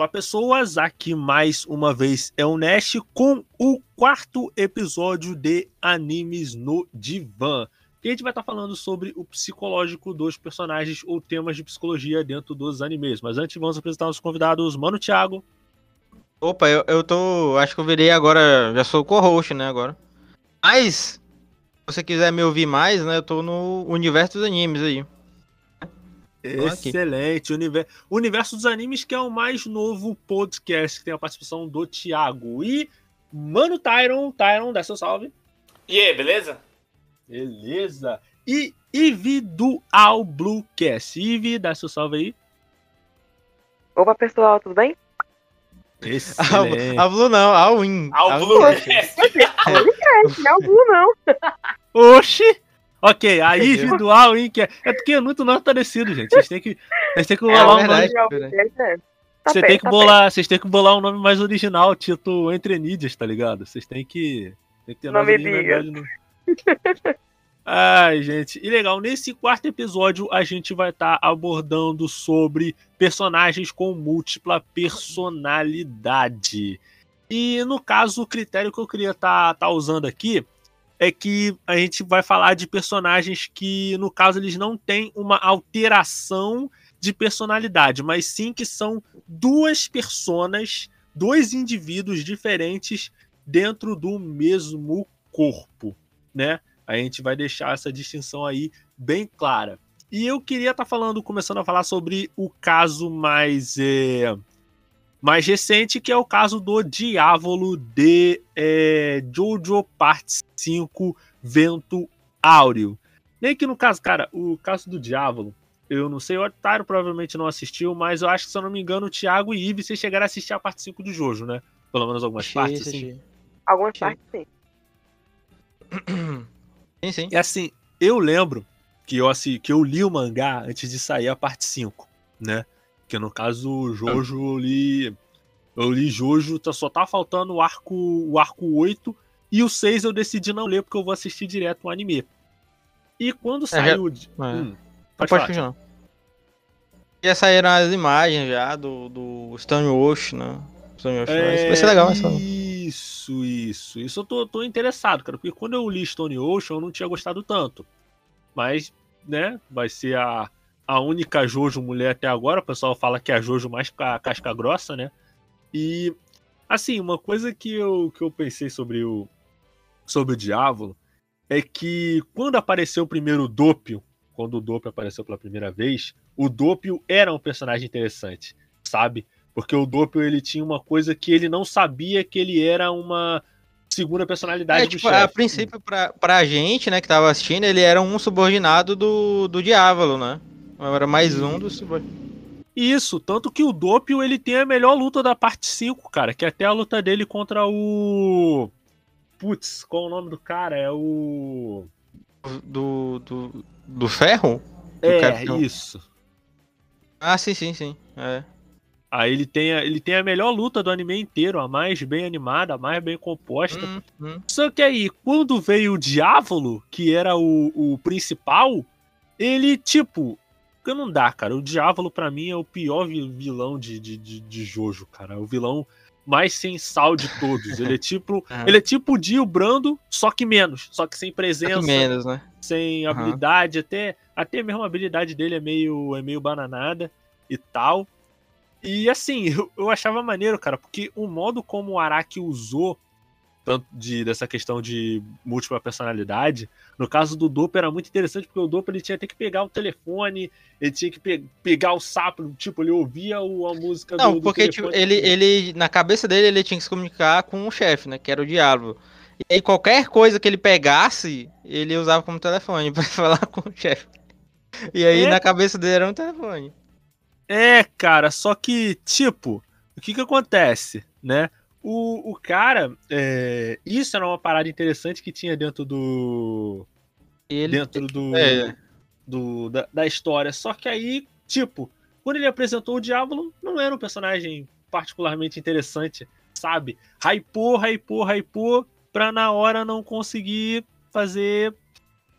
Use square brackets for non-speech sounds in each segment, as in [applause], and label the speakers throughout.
Speaker 1: Olá, pessoas. Aqui mais uma vez é o Nash com o quarto episódio de Animes no Divã. Que a gente vai estar falando sobre o psicológico dos personagens ou temas de psicologia dentro dos animes. Mas antes, vamos apresentar os convidados. Mano, Thiago.
Speaker 2: Opa, eu, eu tô. Acho que eu virei agora. Já sou co-host, né? Agora. Mas, se você quiser me ouvir mais, né? Eu tô no universo dos animes aí.
Speaker 1: Excelente. Univer... Universo dos Animes, que é o mais novo podcast que tem a participação do Thiago. E, mano, Tyron, Tyron, dá seu salve.
Speaker 3: E aí, beleza?
Speaker 1: Beleza. E Ivi do All Bluecast. Ivi, dá seu salve aí.
Speaker 4: Opa, pessoal, tudo bem?
Speaker 1: Excelente.
Speaker 2: A Blue não, a Win.
Speaker 3: Bluecast.
Speaker 4: Podcast, não é o Blue, não.
Speaker 1: Oxi! Ok, a individual, hein, que é, é porque é muito nome parecido, gente. Vocês têm que, vocês têm que
Speaker 2: É
Speaker 1: bolar um nome.
Speaker 2: verdade.
Speaker 4: É. Tá
Speaker 1: Você
Speaker 4: bem,
Speaker 1: tem que
Speaker 4: tá
Speaker 1: bolar, vocês têm que bolar um nome mais original, tipo Entre Nídias, tá ligado? Vocês têm que, tem que ter
Speaker 4: Não me
Speaker 1: originalidade no- Ai, gente, e legal, nesse quarto episódio a gente vai estar abordando sobre personagens com múltipla personalidade. E no caso, o critério que eu queria estar usando aqui é que a gente vai falar de personagens que, no caso, eles não têm uma alteração de personalidade, mas sim que são duas personas, dois indivíduos diferentes dentro do mesmo corpo, né? A gente vai deixar essa distinção aí bem clara. E eu queria estar falando, começando a falar sobre o caso mais é, mais recente, que é o caso do Diávolo de é, Jojo Parte 5 Vento Áureo. Nem que no caso, cara, o caso do Diávolo, eu não sei, o Otário provavelmente não assistiu, mas eu acho que, se eu não me engano, o Thiago e Ive, vocês chegaram a assistir a parte 5 do Jojo, né? Pelo menos algumas partes, assim.
Speaker 4: Algumas
Speaker 2: Sim.
Speaker 4: partes sim. [clears throat]
Speaker 2: Sim, sim.
Speaker 1: E assim, eu lembro que eu, assim, que eu li o mangá antes de sair a parte 5, né? Que no caso, o Jojo, eu li. Eu li Jojo, tá- só tá faltando o arco, o arco 8 e o 6 eu decidi não ler porque eu vou assistir direto o anime. E quando saiu. de-
Speaker 2: é.
Speaker 1: Hum,
Speaker 2: Pode,
Speaker 1: pode falar.
Speaker 2: continuar. Já saíram as imagens já do, do Stone Ocean, né? Stone Ocean,
Speaker 1: É,
Speaker 2: vai ser legal essa.
Speaker 1: Isso, isso. Isso eu tô, tô interessado, cara. Porque quando eu li Stone Ocean, eu não tinha gostado tanto. Mas, né, vai ser a, a única Jojo mulher até agora. O pessoal fala que é a Jojo mais ca- casca grossa, né? E, assim, uma coisa que eu, que eu pensei sobre o, sobre o Diávolo é que quando apareceu primeiro o Dopio, quando o Dopio apareceu pela primeira vez, o Dopio era um personagem interessante, sabe? Porque o Doppel ele tinha uma coisa que ele não sabia que ele era uma segunda personalidade
Speaker 2: É,
Speaker 1: do
Speaker 2: tipo, a princípio, pra, pra gente, né, que tava assistindo, ele era um subordinado do, do Diávolo, né? Era mais um dos subordinados.
Speaker 1: Isso, tanto que o Doppel ele tem a melhor luta da parte 5, cara, que é até a luta dele contra o Putz, qual é o nome do cara? É o
Speaker 2: Do, do, do ferro? Do
Speaker 1: É,
Speaker 2: Capitão.
Speaker 1: isso.
Speaker 2: Ah, sim, sim, sim. É.
Speaker 1: Aí ele tem, a, ele tem a melhor luta do anime inteiro, a mais bem animada, a mais bem composta.
Speaker 2: Hum, hum.
Speaker 1: Só que aí, quando veio o Diávolo, que era o, o principal, ele, tipo. Porque não dá, cara. O Diávolo, pra mim, é o pior vi- vilão de, de, de, de Jojo, cara. É o vilão mais sem sal de todos. Ele é [laughs] tipo.
Speaker 2: Aham.
Speaker 1: Ele é tipo o Dio Brando, só que menos. Só que sem
Speaker 2: Só
Speaker 1: presença,
Speaker 2: que menos, né?
Speaker 1: sem
Speaker 2: Aham.
Speaker 1: habilidade, até, até mesmo a habilidade dele é meio, é meio bananada e tal. E assim, eu, [laughs] eu achava maneiro, cara, porque o modo como o Araki usou, tanto de, dessa questão de múltipla personalidade, no caso do Dopo era muito interessante, porque o Dopo ele tinha até que pegar o telefone, ele tinha que pe- pegar o sapo, tipo, ele ouvia o- a música do
Speaker 2: Não,
Speaker 1: do
Speaker 2: porque tipo, ele, ele, na cabeça dele, ele tinha que se comunicar com o chefe, né? Que era o Diávolo. E aí, qualquer coisa que ele pegasse, ele usava como telefone [laughs] pra falar com o chefe. E aí,
Speaker 1: É.
Speaker 2: na cabeça dele, era um telefone.
Speaker 1: É, cara, só que, tipo, o que que acontece, né? O, o cara, é, isso era uma parada interessante que tinha dentro do.
Speaker 2: Ele,
Speaker 1: dentro do,
Speaker 2: é.
Speaker 1: do da, da história. Só que aí, tipo, quando ele apresentou o Diávolo, não era um personagem particularmente interessante, sabe? Hypou, hypou, hypou, pra na hora não conseguir fazer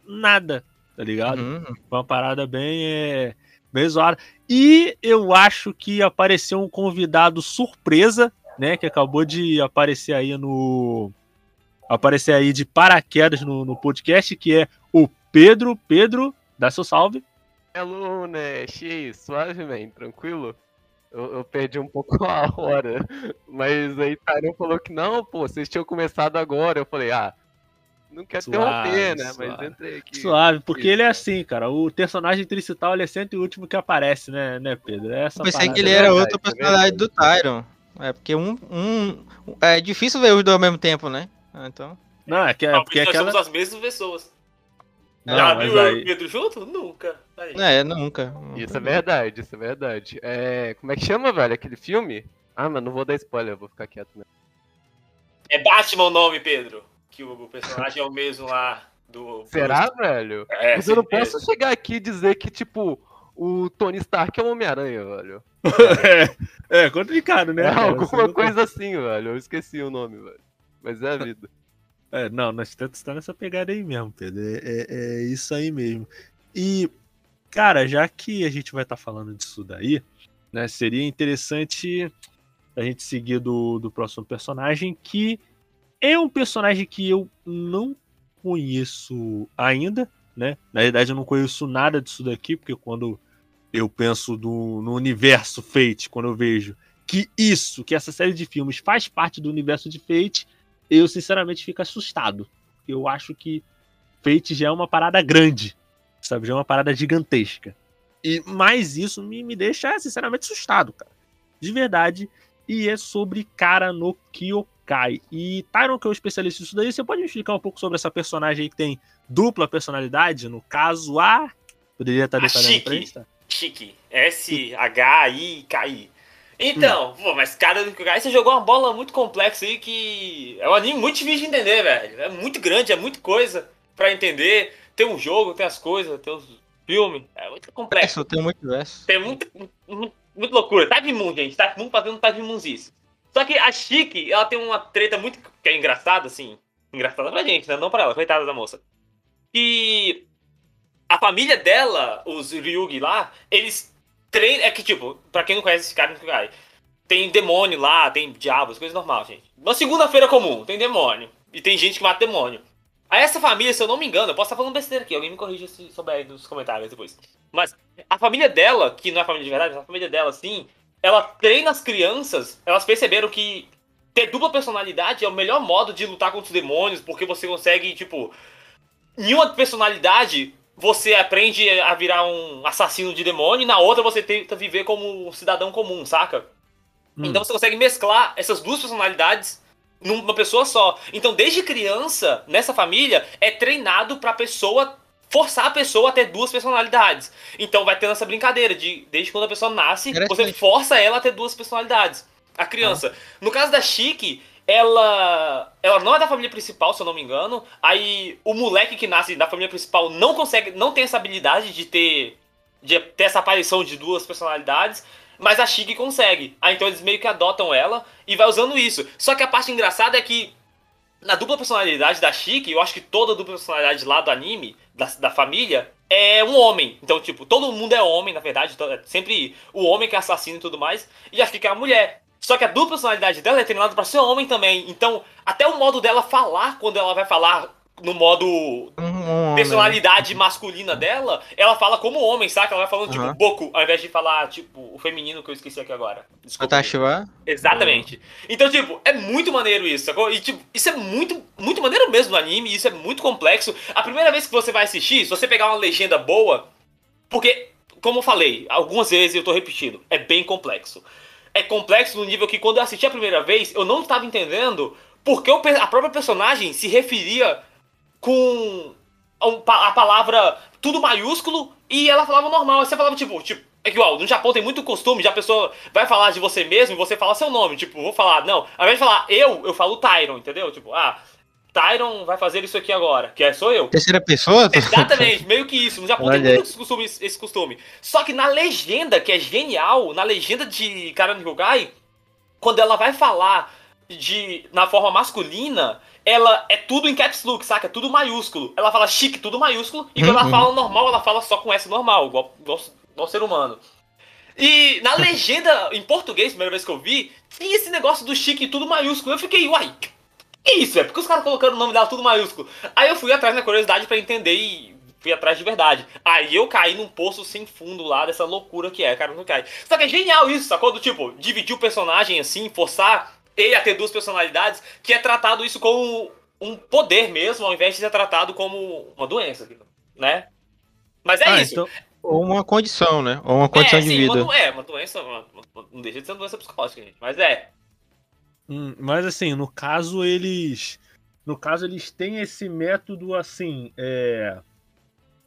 Speaker 1: nada, tá ligado?
Speaker 2: Uhum.
Speaker 1: Foi uma parada bem. É, bem zoada. E eu acho que apareceu um convidado surpresa, né? Que acabou de aparecer aí no. Aparecer aí de paraquedas no, no podcast, que é o Pedro. Pedro, dá seu salve.
Speaker 5: Hello, né? Cheio, suave, man, tranquilo? Eu, eu perdi um pouco [laughs] a hora, mas aí Tarão falou que não, pô, vocês tinham começado agora. Eu falei, ah, não quero
Speaker 1: Suave,
Speaker 5: interromper, né? Mas
Speaker 1: suave.
Speaker 5: entrei aqui.
Speaker 1: Suave, porque ele é assim, cara. O personagem tricital ele é sempre o último que aparece, né, né Pedro? É essa
Speaker 2: Eu pensei
Speaker 1: parada.
Speaker 2: que ele
Speaker 5: é
Speaker 2: era outra
Speaker 5: é
Speaker 2: personalidade do Tyron. É porque um, um. É difícil ver os dois ao mesmo tempo, né? Ah, Então.
Speaker 1: Não, é, que, é
Speaker 3: Não,
Speaker 1: porque
Speaker 3: nós
Speaker 1: aquela.
Speaker 3: somos as mesmas pessoas.
Speaker 1: Não,
Speaker 3: Já viu eu e
Speaker 1: aí-
Speaker 3: o Pedro junto? Nunca. Aí.
Speaker 2: É, nunca.
Speaker 5: Isso é verdade, isso é verdade. É, como é que chama, velho, aquele filme? Ah, mas não vou dar spoiler, eu vou ficar quieto. Né?
Speaker 3: É Batman o nome, Pedro. Que o personagem é o mesmo lá do.
Speaker 5: Será, velho?
Speaker 3: É,
Speaker 5: Mas eu não
Speaker 3: certeza.
Speaker 5: posso chegar aqui e dizer que, tipo, o Tony Stark é o Homem-Aranha, velho. [laughs]
Speaker 1: é, é complicado, né?
Speaker 5: É alguma
Speaker 1: não-
Speaker 5: coisa assim, velho. Eu esqueci o nome, velho. Mas é a [laughs] vida.
Speaker 1: É, não, nós estamos tá nessa pegada aí mesmo, Pedro. É, é- é isso aí mesmo. E, cara, já que a gente vai estar falando disso daí, né, seria interessante a gente seguir do, do próximo personagem, que é um personagem que eu não conheço ainda, né? Na verdade, eu não conheço nada disso daqui, porque quando eu penso do, no universo Fate, quando eu vejo que isso, que essa série de filmes faz parte do universo de Fate, eu sinceramente fico assustado. Eu acho que Fate já é uma parada grande, sabe? Já é uma parada gigantesca. E mais isso me, me deixa sinceramente assustado, cara. De verdade. E é sobre Cara no Kyokai. E Tyron, que é o especialista nisso daí, você pode me explicar um pouco sobre essa personagem aí que tem dupla personalidade? No caso, a. Poderia estar
Speaker 3: A
Speaker 1: detalhando pra
Speaker 3: Chique.
Speaker 1: gente, tá?
Speaker 3: Chique. S-H-I-K-I. Então, pô, mas cara do Aí você jogou uma bola muito complexa aí que. É um anime muito difícil de entender, velho. É muito grande, é muita coisa pra entender. Tem um jogo, tem as coisas, tem os filmes. É muito complexo.
Speaker 2: Tem muito verso.
Speaker 3: Tem muita, muito, muito loucura. Type Moon, gente. Type Moon fazendo Type Moonzice. Só que a Chique, ela tem uma treta muito que é engraçada, assim. Engraçada pra gente, né? Não pra ela, coitada da moça. E a família dela, os Ryugi lá, eles treinam. É que, tipo, pra quem não conhece esse cara, não tem demônio lá, tem diabos, coisa normal, gente. Uma segunda-feira comum, tem demônio. E tem gente que mata demônio. Aí essa família, se eu não me engano, eu posso estar falando besteira aqui, alguém me corrige se souber aí nos comentários depois. Mas a família dela, que não é a família de verdade, mas a família dela, assim, ela treina as crianças, elas perceberam que ter dupla personalidade é o melhor modo de lutar contra os demônios, porque você consegue, tipo, em uma personalidade, você aprende a virar um assassino de demônio, e na outra você tenta viver como um cidadão comum, saca?
Speaker 1: Hum.
Speaker 3: Então você consegue mesclar essas duas personalidades numa pessoa só. Então, desde criança, nessa família, é treinado pra pessoa forçar a pessoa a ter duas personalidades. Então vai tendo essa brincadeira de desde quando a pessoa nasce, você força ela a ter duas personalidades. A criança. No caso da Chique, ela ela não é da família principal, se eu não me engano. Aí o moleque que nasce da família principal não consegue, não tem essa habilidade de ter de ter essa aparição de duas personalidades. Mas a Chique consegue. Aí então eles meio que adotam ela e vai usando isso. Só que a parte engraçada é que na dupla personalidade da Chique, eu acho que toda dupla personalidade lá do anime, da, da família, é um homem. Então, tipo, todo mundo é homem, na verdade. é sempre o homem que é assassino e tudo mais. E a Chique é a mulher. Só que a dupla personalidade dela é treinada pra ser homem também. Então, até o modo dela falar, quando ela vai falar no modo
Speaker 2: Um,
Speaker 3: personalidade masculina dela, ela fala como homem, saca? Ela vai falando, tipo,
Speaker 2: Aham.
Speaker 3: Boku, ao invés de falar, tipo, o feminino que eu esqueci aqui agora. Desculpa.
Speaker 2: Otashiwa?
Speaker 3: Exatamente. Então, tipo, é muito maneiro isso, sacou? E, tipo, isso é muito, muito maneiro mesmo no anime, isso é muito complexo. A primeira vez que você vai assistir, se você pegar uma legenda boa, porque, como eu falei, algumas vezes eu tô repetindo, é bem complexo. É complexo no nível que quando eu assisti a primeira vez, eu não estava entendendo porque a própria personagem se referia com a, pa- a palavra tudo maiúsculo e ela falava normal. Você falava, tipo, tipo, é igual, no Japão tem muito costume de a pessoa vai falar de você mesmo e você fala seu nome. Tipo, vou falar, não, ao invés de falar eu, eu falo Tyron, entendeu? Tipo, ah, Tyron vai fazer isso aqui agora, que é, sou eu.
Speaker 2: Terceira pessoa?
Speaker 3: Exatamente, meio que isso. No Japão
Speaker 2: Olha
Speaker 3: tem muito esse costume, esse costume. Só que na legenda, que é genial, na legenda de Karano Hyugai, quando ela vai falar de na forma masculina, ela é tudo em caps look, saca? É tudo maiúsculo. Ela fala chique, tudo maiúsculo. E quando ela
Speaker 2: Uhum.
Speaker 3: fala normal, ela fala só com S normal, igual, igual ao ser humano. E na [laughs] legenda, em português, primeira vez que eu vi, tinha esse negócio do chique tudo maiúsculo. Eu fiquei, uai, que isso? É porque os caras colocando o nome dela tudo maiúsculo. Aí eu fui atrás na curiosidade pra entender e fui atrás de verdade. Aí eu caí num poço sem fundo lá dessa loucura que é, cara, não cai. Só que é genial isso, sacou? Do tipo, dividir o personagem assim, forçar ele a ter duas personalidades, que é tratado isso como um poder mesmo, ao invés de ser tratado como uma doença, né? Mas é
Speaker 1: Ah,
Speaker 3: isso.
Speaker 1: então-
Speaker 2: Ou uma condição, né? Ou uma condição
Speaker 3: é,
Speaker 2: de
Speaker 3: sim,
Speaker 2: vida.
Speaker 3: Uma, é, uma doença, uma- uma- não deixa de ser uma doença psicológica, gente. Mas é.
Speaker 1: Hum, mas assim, no caso eles. No caso, eles têm esse método assim. É,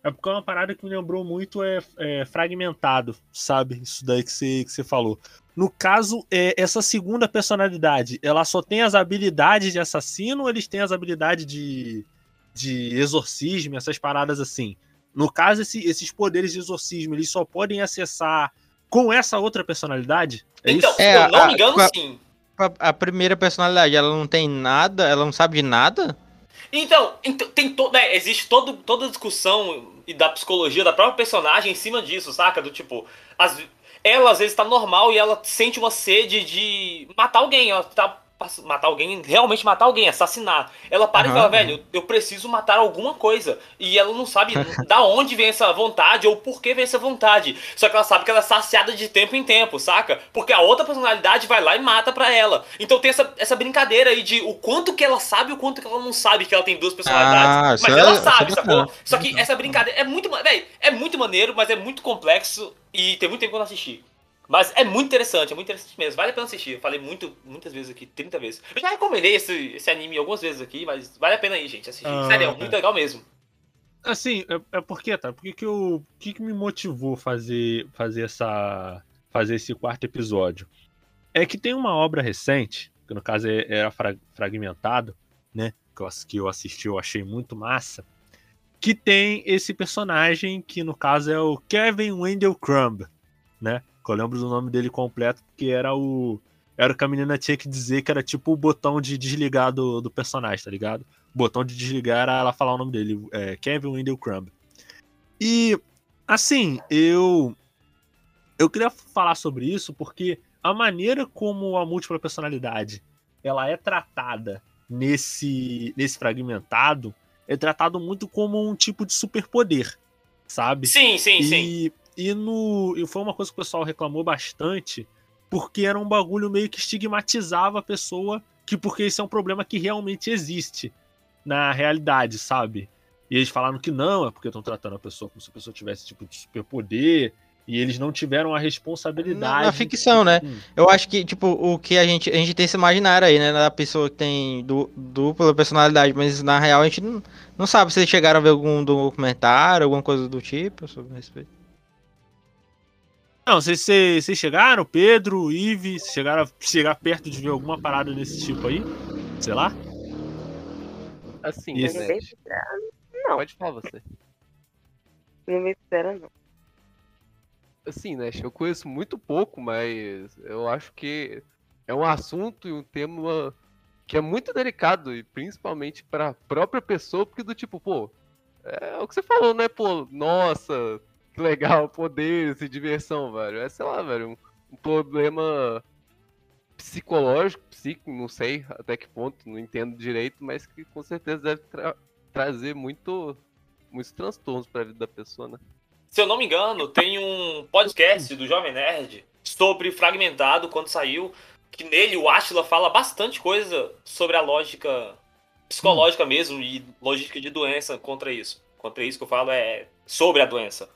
Speaker 1: é porque é uma parada que me lembrou muito é, é fragmentado, sabe? Isso daí que você, que você falou. No caso, é, essa segunda personalidade, ela só tem as habilidades de assassino ou eles têm as habilidades de, de exorcismo, essas paradas assim? No caso, esse- esses poderes de exorcismo, eles só podem acessar com essa outra personalidade? É
Speaker 3: então,
Speaker 1: isso?
Speaker 3: se
Speaker 2: É,
Speaker 3: eu não
Speaker 2: a-
Speaker 3: me engano,
Speaker 2: a-
Speaker 3: sim.
Speaker 2: A, a primeira personalidade, ela não tem nada, ela não sabe de nada?
Speaker 3: Então, tem to, né, existe todo, toda a discussão e da psicologia da própria personagem em cima disso, saca? Do tipo, as, ela às vezes tá normal e ela sente uma sede de matar alguém, ela tá matar alguém, realmente matar alguém, assassinar. Ela para e
Speaker 2: Aham.
Speaker 3: fala, velho, eu preciso matar alguma coisa. E ela não sabe [laughs] da onde vem essa vontade ou por que vem essa vontade. Só que ela sabe que ela é saciada de tempo em tempo, saca? Porque a outra personalidade vai lá e mata pra ela. Então tem essa, essa brincadeira aí de o quanto que ela sabe e o quanto que ela não sabe que ela tem duas personalidades.
Speaker 2: Ah,
Speaker 3: mas
Speaker 2: é-
Speaker 3: ela
Speaker 2: isso é
Speaker 3: sabe, sacou? Só que essa brincadeira é muito, véi, é muito maneiro, mas é muito complexo e tem muito tempo que eu não assisti. Mas é muito interessante, é muito interessante mesmo. Vale a pena assistir. Eu falei muito, muitas vezes aqui, 30 vezes. Eu já recomendei esse, esse anime algumas vezes aqui, mas vale a pena aí, gente, assistir.
Speaker 1: Ah,
Speaker 3: Sério, é
Speaker 1: tá.
Speaker 3: muito legal mesmo.
Speaker 1: Assim, é, é porque, tá? Por que eu. O que, que me motivou fazer, fazer essa. fazer esse quarto episódio? É que tem uma obra recente, que no caso é- era fra- fragmentado, né? Que eu, que eu assisti, eu achei muito massa. Que tem esse personagem que no caso é o Kevin Wendell Crumb, né? Eu lembro do nome dele completo, porque era o. Era o que a menina tinha que dizer que era tipo o botão de desligar do, do personagem, tá ligado? O botão de desligar era ela falar o nome dele, é, Kevin Wendell Crumb. E, assim, eu. Eu queria falar sobre isso porque a maneira como a múltipla personalidade ela é tratada nesse, nesse fragmentado é tratado muito como um tipo de superpoder, sabe?
Speaker 3: Sim, sim, sim.
Speaker 1: E, no, e foi uma coisa que o pessoal reclamou bastante, porque era um bagulho meio que estigmatizava a pessoa, que porque isso é um problema que realmente existe na realidade, sabe? E eles falaram que não, é porque estão tratando a pessoa como se a pessoa tivesse tipo de superpoder, e eles não tiveram a responsabilidade.
Speaker 2: Na, na ficção, né?
Speaker 1: Hum.
Speaker 2: Eu acho que, tipo, o que a gente. A gente tem esse imaginário aí, né? Da pessoa que tem du- dupla personalidade, mas na real a gente não, não sabe se eles chegaram a ver algum documentário, alguma coisa do tipo sobre respeito.
Speaker 1: Não, vocês, vocês vocês chegaram, Pedro, Ive, vocês chegaram a chegar perto de ver alguma parada desse tipo aí? Sei lá?
Speaker 5: Assim,
Speaker 1: Isso.
Speaker 5: né?
Speaker 4: Não.
Speaker 5: Pode falar você.
Speaker 4: Não me sincera, não.
Speaker 5: Assim, né? Eu conheço muito pouco, mas eu acho que é um assunto e um tema que é muito delicado, e principalmente pra própria pessoa, porque do tipo, pô, é o que você falou, né? Pô, nossa, [laughs] legal, poderes e diversão, velho. É, sei lá, velho, um, problema psicológico, psíquico, não sei até que ponto, não entendo direito, mas que com certeza deve tra- trazer muito, muitos transtornos pra vida da pessoa, né?
Speaker 3: Se eu não me engano, tem um podcast do Jovem Nerd sobre Fragmentado quando saiu, que nele o Ashla fala bastante coisa sobre a lógica psicológica mesmo e lógica de doença contra isso. Contra isso que eu falo é sobre a doença.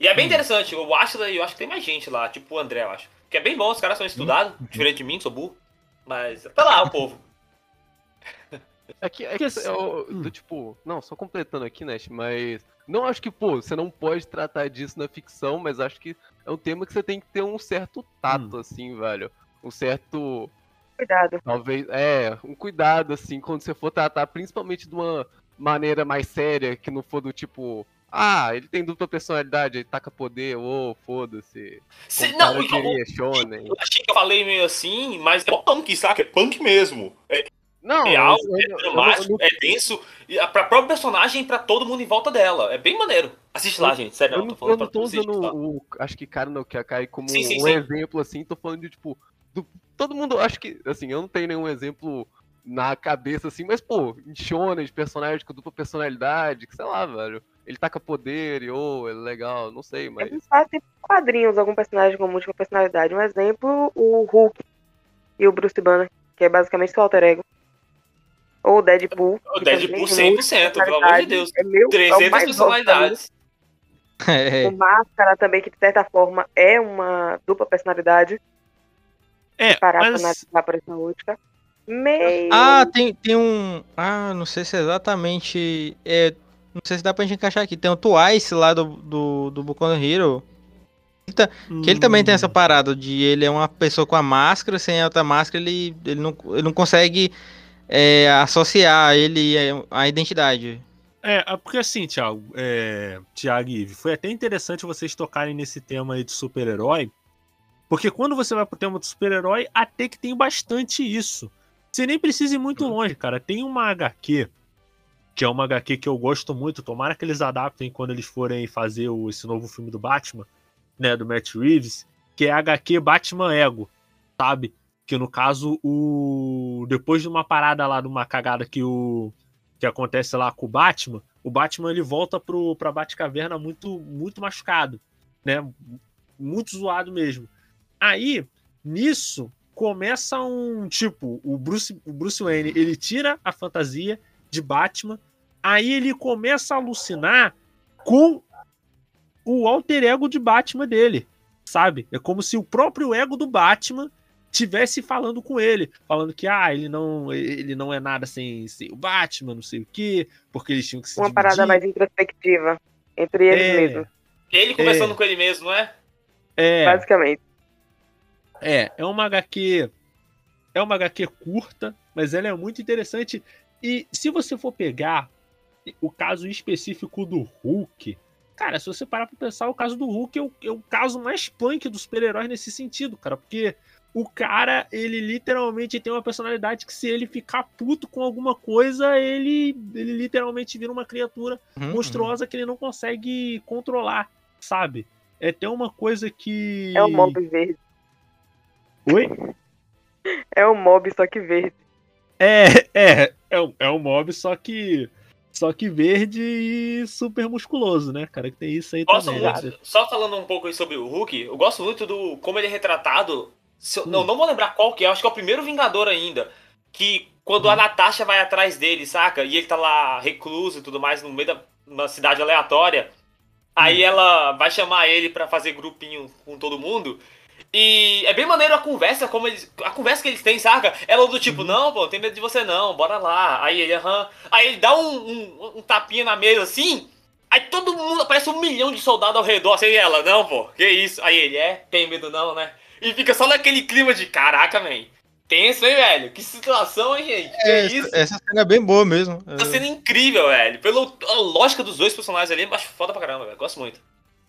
Speaker 3: E é bem interessante, o Ashla e eu acho que tem mais gente lá, tipo o André, eu acho. Que é bem bom, os caras são estudados, diferente de mim, sou burro. Mas tá lá o povo. [laughs]
Speaker 5: É que, é que eu,
Speaker 1: Hum.
Speaker 5: do tipo, não, só completando aqui, Nash, mas não acho que, pô, você não pode tratar disso na ficção, mas acho que é um tema que você tem que ter um certo tato,
Speaker 1: Hum.
Speaker 5: assim, velho. Um certo,
Speaker 4: Cuidado.
Speaker 5: talvez, é, um cuidado, assim, quando você for tratar, principalmente de uma maneira mais séria, que não for do tipo, ah, ele tem dupla personalidade, ele taca poder, ô, foda-se.
Speaker 3: Se-
Speaker 5: Como
Speaker 3: não, eu,
Speaker 5: diria, shonen.
Speaker 3: eu achei que eu falei meio assim, mas é punk, saca? É punk mesmo. É,
Speaker 5: Não,
Speaker 3: real,
Speaker 5: eu-
Speaker 3: é
Speaker 5: eu- eu-
Speaker 3: dramático,
Speaker 5: eu-
Speaker 3: é denso, e pra própria personagem e pra todo mundo em volta dela. É bem maneiro. Assiste lá, gente, sério.
Speaker 5: Eu
Speaker 3: tô
Speaker 5: não, eu não tô usando
Speaker 3: lá.
Speaker 5: o. Acho que cara no Kakai como
Speaker 3: Sim, sim,
Speaker 5: um exemplo assim, tô falando de tipo. do- todo mundo, acho que. Assim, eu não tenho nenhum exemplo na cabeça assim, mas pô, em shonen, de personagem com dupla personalidade, que sei lá, velho. Ele taca poder e ou ele é legal, não sei,
Speaker 4: É
Speaker 5: mas.
Speaker 4: fácil ter quadrinhos, algum personagem com múltipla personalidade. Um exemplo, o Hulk e o Bruce Banner, que é basicamente seu alter ego. Ou o Deadpool.
Speaker 3: O Deadpool
Speaker 4: também tem
Speaker 3: 100%,
Speaker 4: múltipla
Speaker 3: pelo amor de. Deus.
Speaker 4: É meu, é o
Speaker 3: 300
Speaker 4: mais
Speaker 3: personalidades.
Speaker 2: É,
Speaker 4: O Máscara também, que de certa forma é uma dupla personalidade.
Speaker 1: É,
Speaker 4: Parar pra
Speaker 1: mas
Speaker 4: analisar por essa. Meio.
Speaker 2: Ah, tem, tem um. Ah, não sei se é exatamente. É, não sei se dá pra gente encaixar aqui. Tem o Twice lá do, do, do Boku Hero. Que ele também tem essa
Speaker 1: hum,
Speaker 2: parada de ele é uma pessoa com a máscara, sem a outra máscara, ele, ele, não, ele não consegue é, associar ele à identidade.
Speaker 1: É, é porque assim, Thiago, é, Thiago Ive, foi até interessante vocês tocarem nesse tema aí de super-herói, porque quando você vai pro tema de super-herói, até que tem bastante isso. Você nem precisa ir muito longe, cara. Tem uma HQ, que é uma HQ que eu gosto muito, tomara que eles adaptem quando eles forem fazer o- esse novo filme do Batman, né, do Matt Reeves, que é a HQ Batman Ego, sabe? Que no caso, o depois de uma parada lá, de uma cagada que o que acontece lá com o Batman, o Batman ele volta pro, pra Batcaverna muito, muito machucado, né? Muito zoado mesmo. Aí, nisso, começa um tipo, o Bruce, o Bruce Wayne, ele tira a fantasia de Batman, aí ele começa a alucinar com o alter ego de Batman dele, sabe? É como se o próprio ego do Batman tivesse falando com ele, falando que ah, ele não, ele não é nada sem, sem o Batman, não sei o quê, porque eles tinham que se
Speaker 4: uma
Speaker 1: dividir.
Speaker 4: parada mais introspectiva entre eles
Speaker 1: É.
Speaker 4: mesmos,
Speaker 3: Ele conversando
Speaker 1: É.
Speaker 3: com ele mesmo, não é?
Speaker 1: É,
Speaker 4: basicamente.
Speaker 1: É, é uma HQ. É uma HQ curta, mas ela é muito interessante. E se você for pegar o caso específico do Hulk, cara, se você parar pra pensar, o caso do Hulk é o, é o caso mais punk dos super-heróis nesse sentido, cara, porque o cara, ele literalmente tem uma personalidade que se ele ficar puto com alguma coisa, ele, ele literalmente vira uma criatura
Speaker 2: Uhum,
Speaker 1: monstruosa que ele não consegue controlar, sabe? É até uma coisa que.
Speaker 4: É o mob verde.
Speaker 1: Oi?
Speaker 4: É o mob, só que verde.
Speaker 1: É, é, é, um- é um mob, só que. Só que verde e super musculoso, né, cara? Que tem isso aí
Speaker 3: Gosto
Speaker 1: também.
Speaker 3: muito,
Speaker 1: né?
Speaker 3: só falando um pouco sobre o Hulk, eu gosto muito do como ele é retratado. Se eu-
Speaker 1: Hum.
Speaker 3: não, não vou lembrar qual que é, acho que é o primeiro Vingador ainda. Que quando a
Speaker 1: Hum.
Speaker 3: Natasha vai atrás dele, saca? E ele tá lá recluso e tudo mais, no meio da uma cidade aleatória. Aí
Speaker 1: Hum.
Speaker 3: ela vai chamar ele pra fazer grupinho com todo mundo. E é bem maneiro a conversa, como eles. A conversa que eles têm, saca? Ela do tipo,
Speaker 1: Uhum.
Speaker 3: não, pô, não tem medo de você não, bora lá. Aí ele, aham. Aí ele dá um, um, um tapinha na mesa assim. Aí todo mundo, aparece um milhão de soldados ao redor, assim, e ela, não, pô, que isso? Aí ele, é, tem medo não, né? E fica só naquele clima de, caraca, man, tenso, hein, velho? Que situação, hein, gente? Que
Speaker 2: É,
Speaker 3: isso?
Speaker 2: essa, essa cena é bem boa mesmo.
Speaker 3: Tá sendo incrível, velho. Pela lógica dos dois personagens ali, eu acho foda pra caramba, velho. Gosto muito.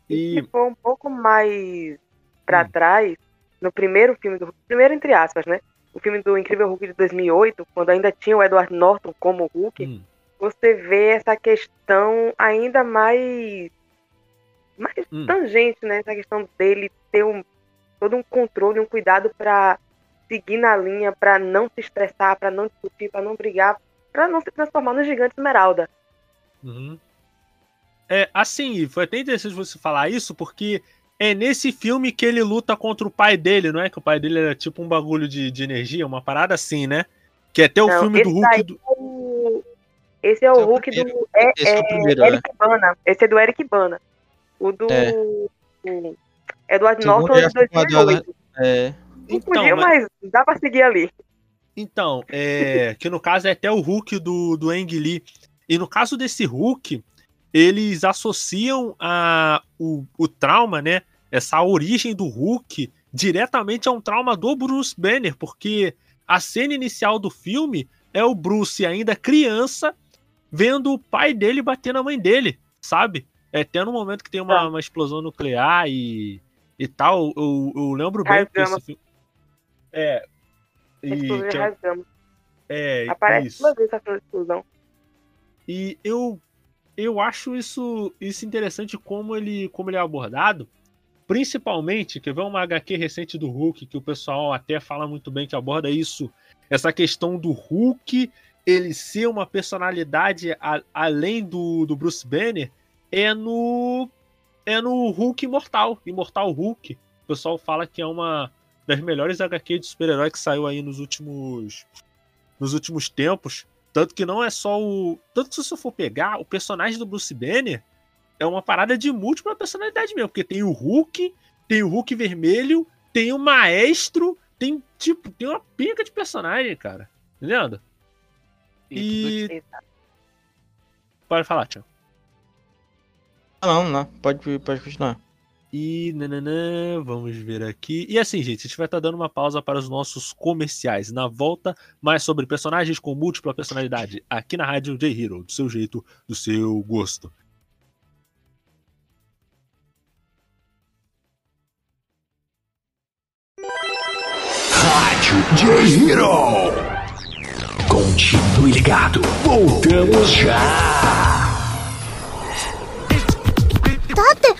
Speaker 1: E.
Speaker 4: Se for um pouco mais pra
Speaker 1: Hum.
Speaker 4: trás, no primeiro filme do primeiro entre aspas, né? O filme do Incrível Hulk de 2008, quando ainda tinha o Edward Norton como Hulk,
Speaker 1: hum,
Speaker 4: você vê essa questão ainda mais mais
Speaker 1: Hum.
Speaker 4: tangente, né? Essa questão dele ter um, todo um controle, um cuidado pra seguir na linha, pra não se estressar, pra não discutir, pra não brigar, pra não se transformar no gigante esmeralda.
Speaker 1: uhum. É, assim, foi até interessante você falar isso, porque é nesse filme que ele luta contra o pai dele, não é? Que o pai dele era tipo um bagulho de, de energia, uma parada assim, né? Que é até o
Speaker 4: Não,
Speaker 1: filme do Hulk. do-
Speaker 4: O- Esse é o
Speaker 2: Esse é o
Speaker 4: Hulk do é,
Speaker 2: Esse é o
Speaker 4: é,
Speaker 2: primeiro,
Speaker 4: Eric Bana. Esse é do Eric Bana. O do
Speaker 2: É.
Speaker 4: o Edward Norton é de
Speaker 2: já foi com a
Speaker 4: 2008.
Speaker 2: É,
Speaker 1: Então,
Speaker 4: Confundiu,
Speaker 1: mas-
Speaker 4: mas dá pra seguir ali.
Speaker 1: Então, é, [laughs] que no caso é até o Hulk do, do Ang Lee. E no caso desse Hulk, eles associam a, o, o trauma, né? Essa origem do Hulk diretamente a um trauma do Bruce Banner, porque a cena inicial do filme é o Bruce ainda criança vendo o pai dele bater na mãe dele, sabe? É até no momento que tem uma,
Speaker 4: Tá.
Speaker 1: uma explosão nuclear e, e tal. Eu, eu lembro bem
Speaker 4: Rasgama.
Speaker 1: esse filme. É. E que é-. É,
Speaker 4: Aparece
Speaker 1: isso.
Speaker 4: duas vezes a fila de exclusão.
Speaker 1: E eu eu acho isso, isso interessante como ele, como ele é abordado. Principalmente, quer ver uma HQ recente do Hulk, que o pessoal até fala muito bem que aborda isso, essa questão do Hulk ele ser uma personalidade a- além do, do Bruce Banner, é no é no Hulk Imortal, Imortal Hulk. O pessoal fala que é uma das melhores HQ de super-herói que saiu aí nos últimos nos últimos tempos. Tanto que não é só o. Tanto que se você for pegar, o personagem do Bruce Banner é uma parada de múltipla personalidade mesmo. Porque tem o Hulk, tem o Hulk vermelho, tem o Maestro, tem tipo, tem uma pinca de personagem, cara. Entendendo?
Speaker 5: E,
Speaker 1: E. Pode falar, Tiago.
Speaker 2: Ah, Não, não, pode, pode continuar.
Speaker 1: E nananã, vamos ver aqui. E assim, gente, a gente vai estar dando uma pausa para os nossos comerciais. Na volta, mais sobre personagens com múltipla personalidade, aqui na Rádio J-Hero, do seu jeito, do seu gosto.
Speaker 6: J-Hero. Continue ligado. Voltamos já.
Speaker 7: だって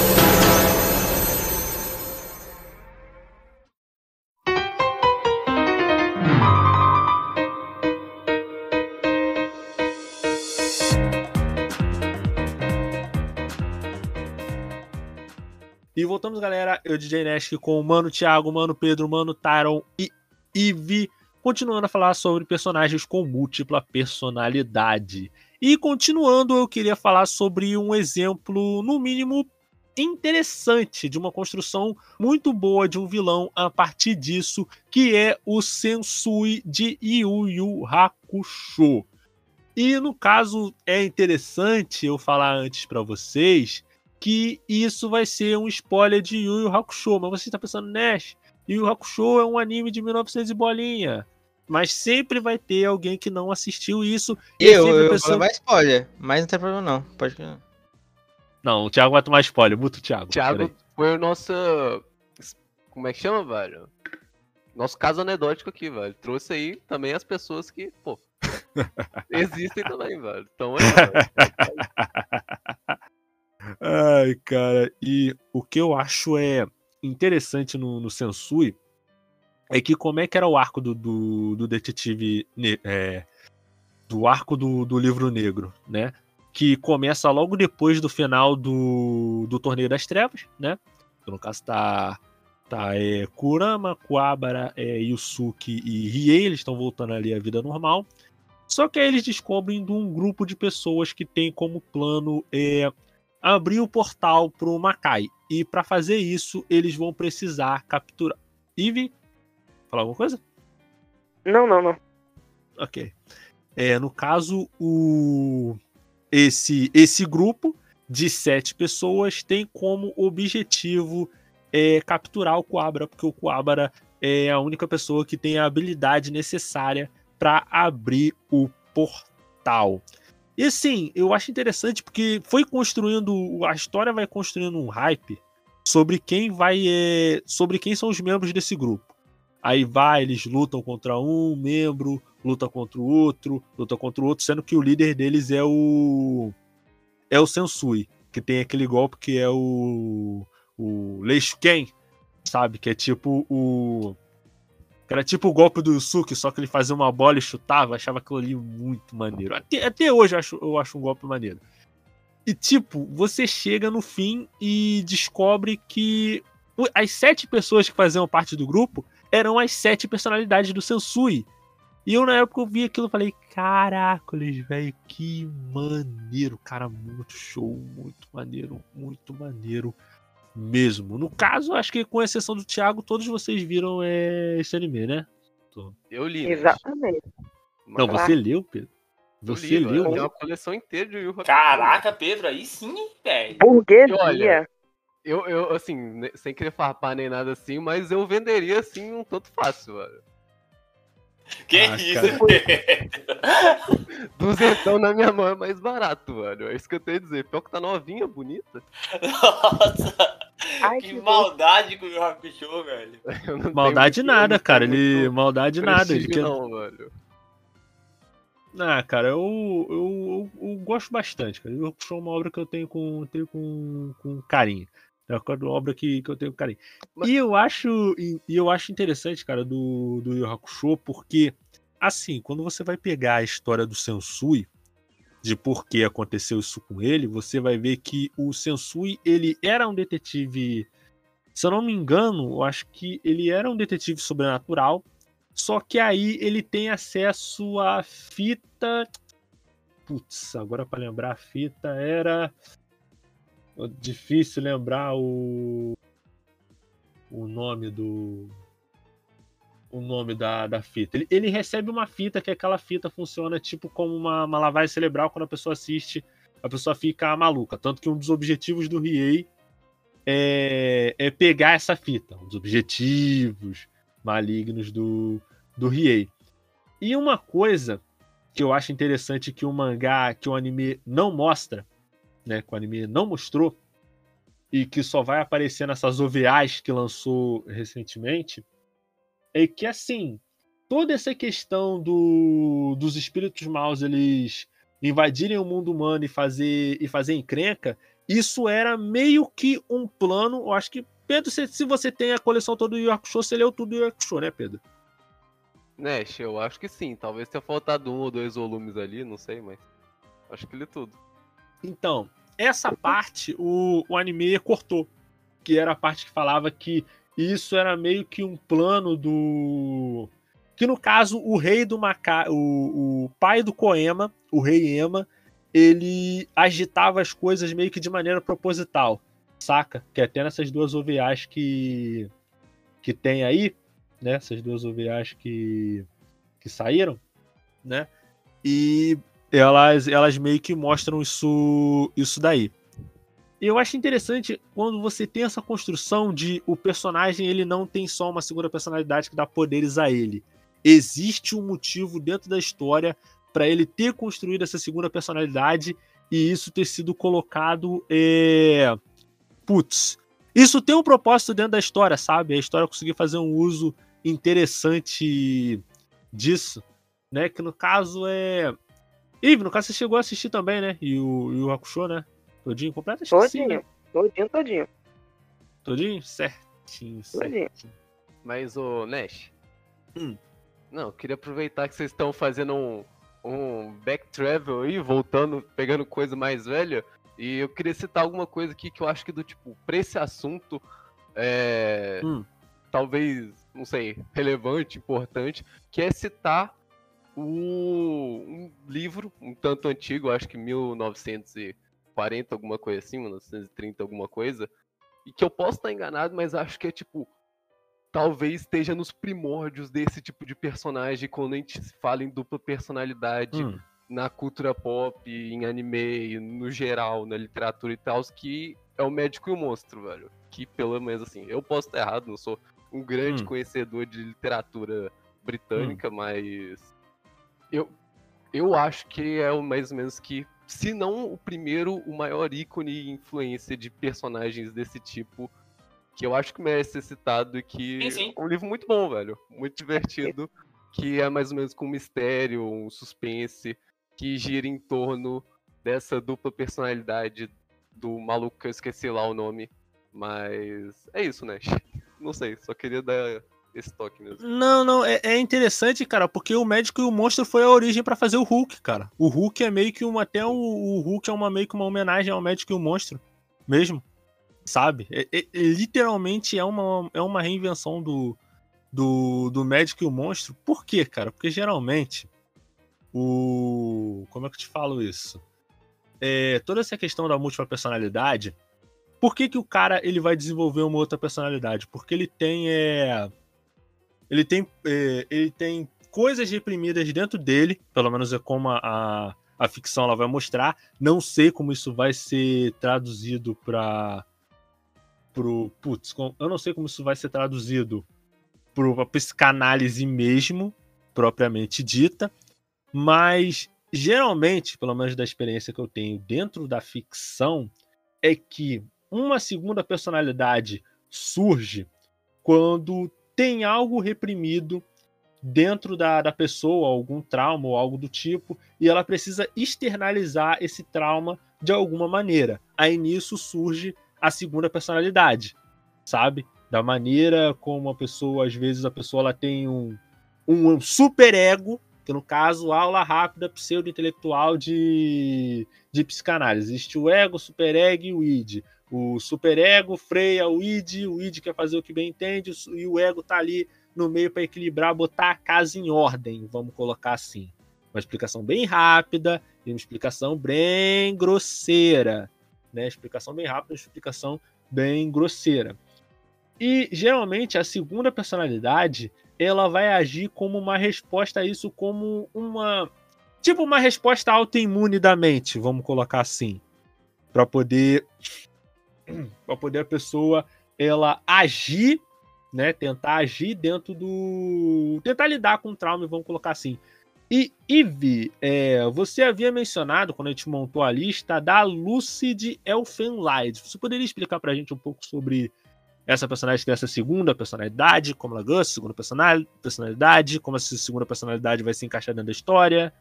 Speaker 1: Voltamos, galera. Eu, DJ Nesk, com o Mano Thiago, Mano Pedro, Mano Tyron e Ivy, continuando a falar sobre personagens com múltipla personalidade. E continuando, eu queria falar sobre um exemplo, no mínimo, interessante, de uma construção muito boa de um vilão a partir disso, que é o Sensui de Yu Yu Hakusho. E no caso, é interessante eu falar antes para vocês que isso vai ser um spoiler de Yu Yu Hakusho. Mas você está pensando, Nash, Yu Yu Hakusho é um anime de 1900 e bolinha. Mas sempre vai ter alguém que não assistiu isso. e é
Speaker 2: Eu, eu
Speaker 1: pessoa-
Speaker 2: vou levar spoiler, mas não tem problema não. Pode
Speaker 1: Não, o Thiago vai tomar spoiler. Muito o Thiago.
Speaker 5: Thiago foi o nosso. Como é que chama, velho? Nosso caso anedótico aqui, velho. Trouxe aí também as pessoas que, pô. [laughs] existem também, velho. Então aí, [laughs] velho.
Speaker 1: Ai, cara, e o que eu acho é interessante no, no Sensui é que como é que era o arco do, do, do detetive, é, do arco do, do livro negro, né? Que começa logo depois do final do, do Torneio das Trevas, né? No caso tá, tá é, Kurama, Kuwabara, é, Yusuke e Riei, eles estão voltando ali à vida normal. Só que aí eles descobrem de um grupo de pessoas que tem como plano é, abrir o portal pro Makai. E para fazer isso, eles vão precisar capturar. Ivy, falar alguma coisa?
Speaker 4: Não, não, não.
Speaker 1: Ok. É, no caso, o esse esse grupo de sete pessoas tem como objetivo é capturar o Kuabara, porque o Kuabara é a única pessoa que tem a habilidade necessária para abrir o portal. E assim, eu acho interessante porque foi construindo, a história vai construindo um hype sobre quem vai, é, sobre quem são os membros desse grupo. Aí vai, eles lutam contra um membro, luta contra o outro, luta contra o outro, sendo que o líder deles é o é o Sensui, que tem aquele golpe que é o o Leishuken, sabe, que é tipo o era tipo o golpe do Yusuke, só que ele fazia uma bola e chutava, achava aquilo ali muito maneiro. Até, até hoje eu acho, eu acho um golpe maneiro. E tipo, você chega no fim e descobre que as sete pessoas que faziam parte do grupo eram as sete personalidades do Sensui. E eu, na época, eu vi aquilo e falei: Caracoles, velho, que maneiro, cara, muito show, muito maneiro, muito maneiro mesmo. No caso, acho que com exceção do Thiago, todos vocês viram é, esse anime, né?
Speaker 5: Eu li. né?
Speaker 4: Exatamente.
Speaker 1: Não, você leu, Pedro?
Speaker 5: Eu
Speaker 1: Você
Speaker 5: li,
Speaker 1: leu?
Speaker 5: mano. Tem uma coleção inteira de Yu.
Speaker 3: Caraca, Pedro, aí sim, velho.
Speaker 4: Burguesia.
Speaker 5: Olha, Eu, eu, assim, sem querer farpar nem nada assim, mas eu venderia, assim, um tanto fácil, velho.
Speaker 3: Que
Speaker 1: Ah,
Speaker 3: isso?
Speaker 5: Duzentão na minha mão é mais barato, velho. É isso que eu tenho a dizer. Pior que tá novinha, bonita.
Speaker 3: Nossa,
Speaker 4: Ai,
Speaker 3: que
Speaker 4: que
Speaker 3: maldade com o Yu Hakusho, velho. [laughs]
Speaker 1: Maldade nada, cara. Ele. Maldade nada. Ele quer...
Speaker 5: Não, velho.
Speaker 1: Ah, cara, eu, eu, eu, eu gosto bastante, cara. Eu é uma obra que eu tenho com, tenho com, com carinho. É uma obra que, que eu tenho com carinho.
Speaker 5: Mas-
Speaker 1: E eu acho, e eu acho interessante, cara, do, do Yu Hakusho, porque, assim, quando você vai pegar a história do Sensui, de por que aconteceu isso com ele, você vai ver que o Sensui, ele era um detetive, se eu não me engano, eu acho que ele era um detetive sobrenatural, só que aí ele tem acesso à fita. Putz, agora para lembrar a fita era. Difícil lembrar o. O nome do. O nome da, da fita. Ele, ele recebe uma fita que aquela fita funciona tipo como uma, uma lavagem cerebral quando a pessoa assiste, a pessoa fica maluca. Tanto que um dos objetivos do Riei é, é pegar essa fita. Dos objetivos malignos do, do Riei. E uma coisa que eu acho interessante que o mangá, que o anime não mostra, né, que o anime não mostrou, e que só vai aparecer nessas OVAs que lançou recentemente, é que assim, toda essa questão do, dos espíritos maus eles invadirem o mundo humano e fazer e fazer encrenca, isso era meio que um plano, eu acho que Pedro, se, se você tem a coleção toda do Hakusho, você leu tudo do Hakusho, né, Pedro?
Speaker 5: Nash, eu acho que sim. Talvez tenha faltado um ou dois volumes ali, não sei, mas. Acho que li tudo.
Speaker 1: Então, essa parte o, o anime cortou. Que era a parte que falava que isso era meio que um plano do. Que no caso, o rei do Maca. O, o pai do Koema, o rei Ema, ele agitava as coisas meio que de maneira proposital. Saca? Que até nessas duas OVAs que. que tem aí, né? Essas duas OVAs que. que saíram, né? E elas, elas meio que mostram isso, isso daí. Eu acho interessante quando você tem essa construção de o personagem ele não tem só uma segunda personalidade que dá poderes a ele. Existe um motivo dentro da história para ele ter construído essa segunda personalidade e isso ter sido colocado. É... Putz, isso tem um propósito dentro da história, sabe? A história conseguir fazer um uso interessante disso, né? Que no caso é Ive, no caso você chegou a assistir também, né? E o, e o Hakusho, né? Todinho completo? Acho que sim,
Speaker 4: Todinho.
Speaker 1: né?
Speaker 4: Todinho, todinho.
Speaker 1: Todinho? Certinho,
Speaker 4: Todinho.
Speaker 1: certinho.
Speaker 5: Mas, ô, Nash.
Speaker 1: Hum.
Speaker 5: Não, eu queria aproveitar que vocês estão fazendo um, um back travel aí, voltando, pegando coisa mais velha. E eu queria citar alguma coisa aqui que eu acho que do tipo, pra esse assunto, é.
Speaker 1: Hum.
Speaker 5: Talvez, não sei, relevante, importante, que é citar o, um livro, um tanto antigo, acho que 1940, alguma coisa assim, 1930, alguma coisa, e que eu posso estar enganado, mas acho que é tipo, talvez esteja nos primórdios desse tipo de personagem, quando a gente fala em dupla personalidade
Speaker 1: Hum.
Speaker 5: na cultura pop, em anime, no geral, na literatura e tal, que é o médico e o monstro, velho. que, pelo menos assim, eu posso estar errado, não sou um grande
Speaker 1: Hum.
Speaker 5: conhecedor de literatura britânica, mas eu, eu acho que é o mais ou menos que, se não o primeiro, o maior ícone e influência de personagens desse tipo, que eu acho que merece ser citado e que
Speaker 3: Sim, sim.
Speaker 5: é um livro muito bom, velho, muito divertido, que é mais ou menos com um mistério, um suspense, que gira em torno dessa dupla personalidade do maluco que eu esqueci lá o nome, mas é isso, né? [laughs] Não sei, só queria dar esse toque mesmo.
Speaker 1: Não, não, é, é interessante, cara, porque o médico e o monstro foi a origem pra fazer o Hulk, cara. O Hulk é meio que uma. Até o, o Hulk é uma, meio que uma homenagem ao médico e o monstro, mesmo. Sabe? É- é- é- literalmente é uma, é uma reinvenção do, do, do médico e o monstro. Por quê, cara? Porque geralmente o. Como é que eu te falo isso? É, toda essa questão da múltipla personalidade. Por que, que o cara ele vai desenvolver uma outra personalidade? Porque ele tem. É, ele tem, é, ele tem coisas reprimidas dentro dele, pelo menos é como a, a, ficção ela vai mostrar. Não sei como isso vai ser traduzido para pro putz, eu não sei como isso vai ser traduzido pro pra psicanálise mesmo, propriamente dita, mas geralmente, pelo menos da experiência que eu tenho dentro da ficção, é que uma segunda personalidade surge quando tem algo reprimido dentro da, da pessoa, algum trauma ou algo do tipo, e ela precisa externalizar esse trauma de alguma maneira. Aí nisso surge a segunda personalidade, sabe? Da maneira como a pessoa, às vezes, a pessoa ela tem um, um super ego, que no caso, aula rápida pseudo-intelectual de, de psicanálise. Existe o ego, o superego e o id. O superego freia o id, o id quer fazer o que bem entende, e o ego tá ali no meio para equilibrar, botar a casa em ordem, vamos colocar assim. Uma explicação bem rápida e uma explicação bem grosseira, né? Explicação bem rápida, explicação bem grosseira. E geralmente a segunda personalidade, ela vai agir como uma resposta a isso, como uma tipo uma resposta autoimune da mente, vamos colocar assim, para poder [clears throat] para poder a pessoa ela agir né, tentar agir dentro do. tentar lidar com o trauma, vamos colocar assim. E, Ivy, é, você havia mencionado, quando a gente montou a lista, da Lucid Elfenlight. Você poderia explicar pra gente um pouco sobre essa personagem que é essa segunda personalidade, como ela gosta, segunda personal- personalidade, como essa segunda personalidade vai se encaixar dentro da história?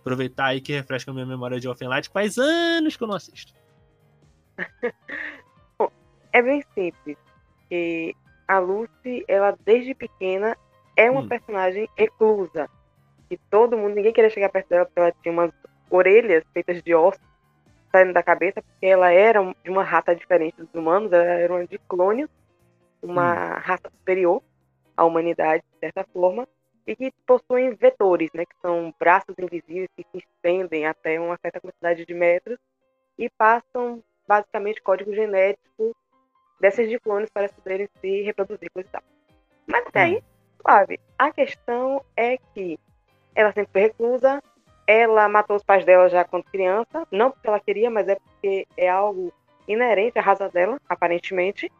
Speaker 1: Aproveitar aí que refresca a minha memória de Elfenlight, que faz anos que eu não assisto. [laughs]
Speaker 4: É bem simples. Que a Lucy, ela desde pequena é uma
Speaker 1: Hum.
Speaker 4: personagem reclusa. E todo mundo, ninguém queria chegar perto dela porque ela tinha umas orelhas feitas de osso saindo da cabeça, porque ela era de uma raça diferente dos humanos, ela era uma de clônios, uma raça superior à humanidade, de certa forma, e que possuem vetores, né, que são braços invisíveis que se estendem até uma certa quantidade de metros e passam basicamente código genético dessas de clones para poderem se reproduzir, e tal. Mas até aí, suave. A questão é que ela sempre foi reclusa, ela matou os pais dela já quando criança, não porque ela queria, mas é porque é algo inerente à raça dela, aparentemente,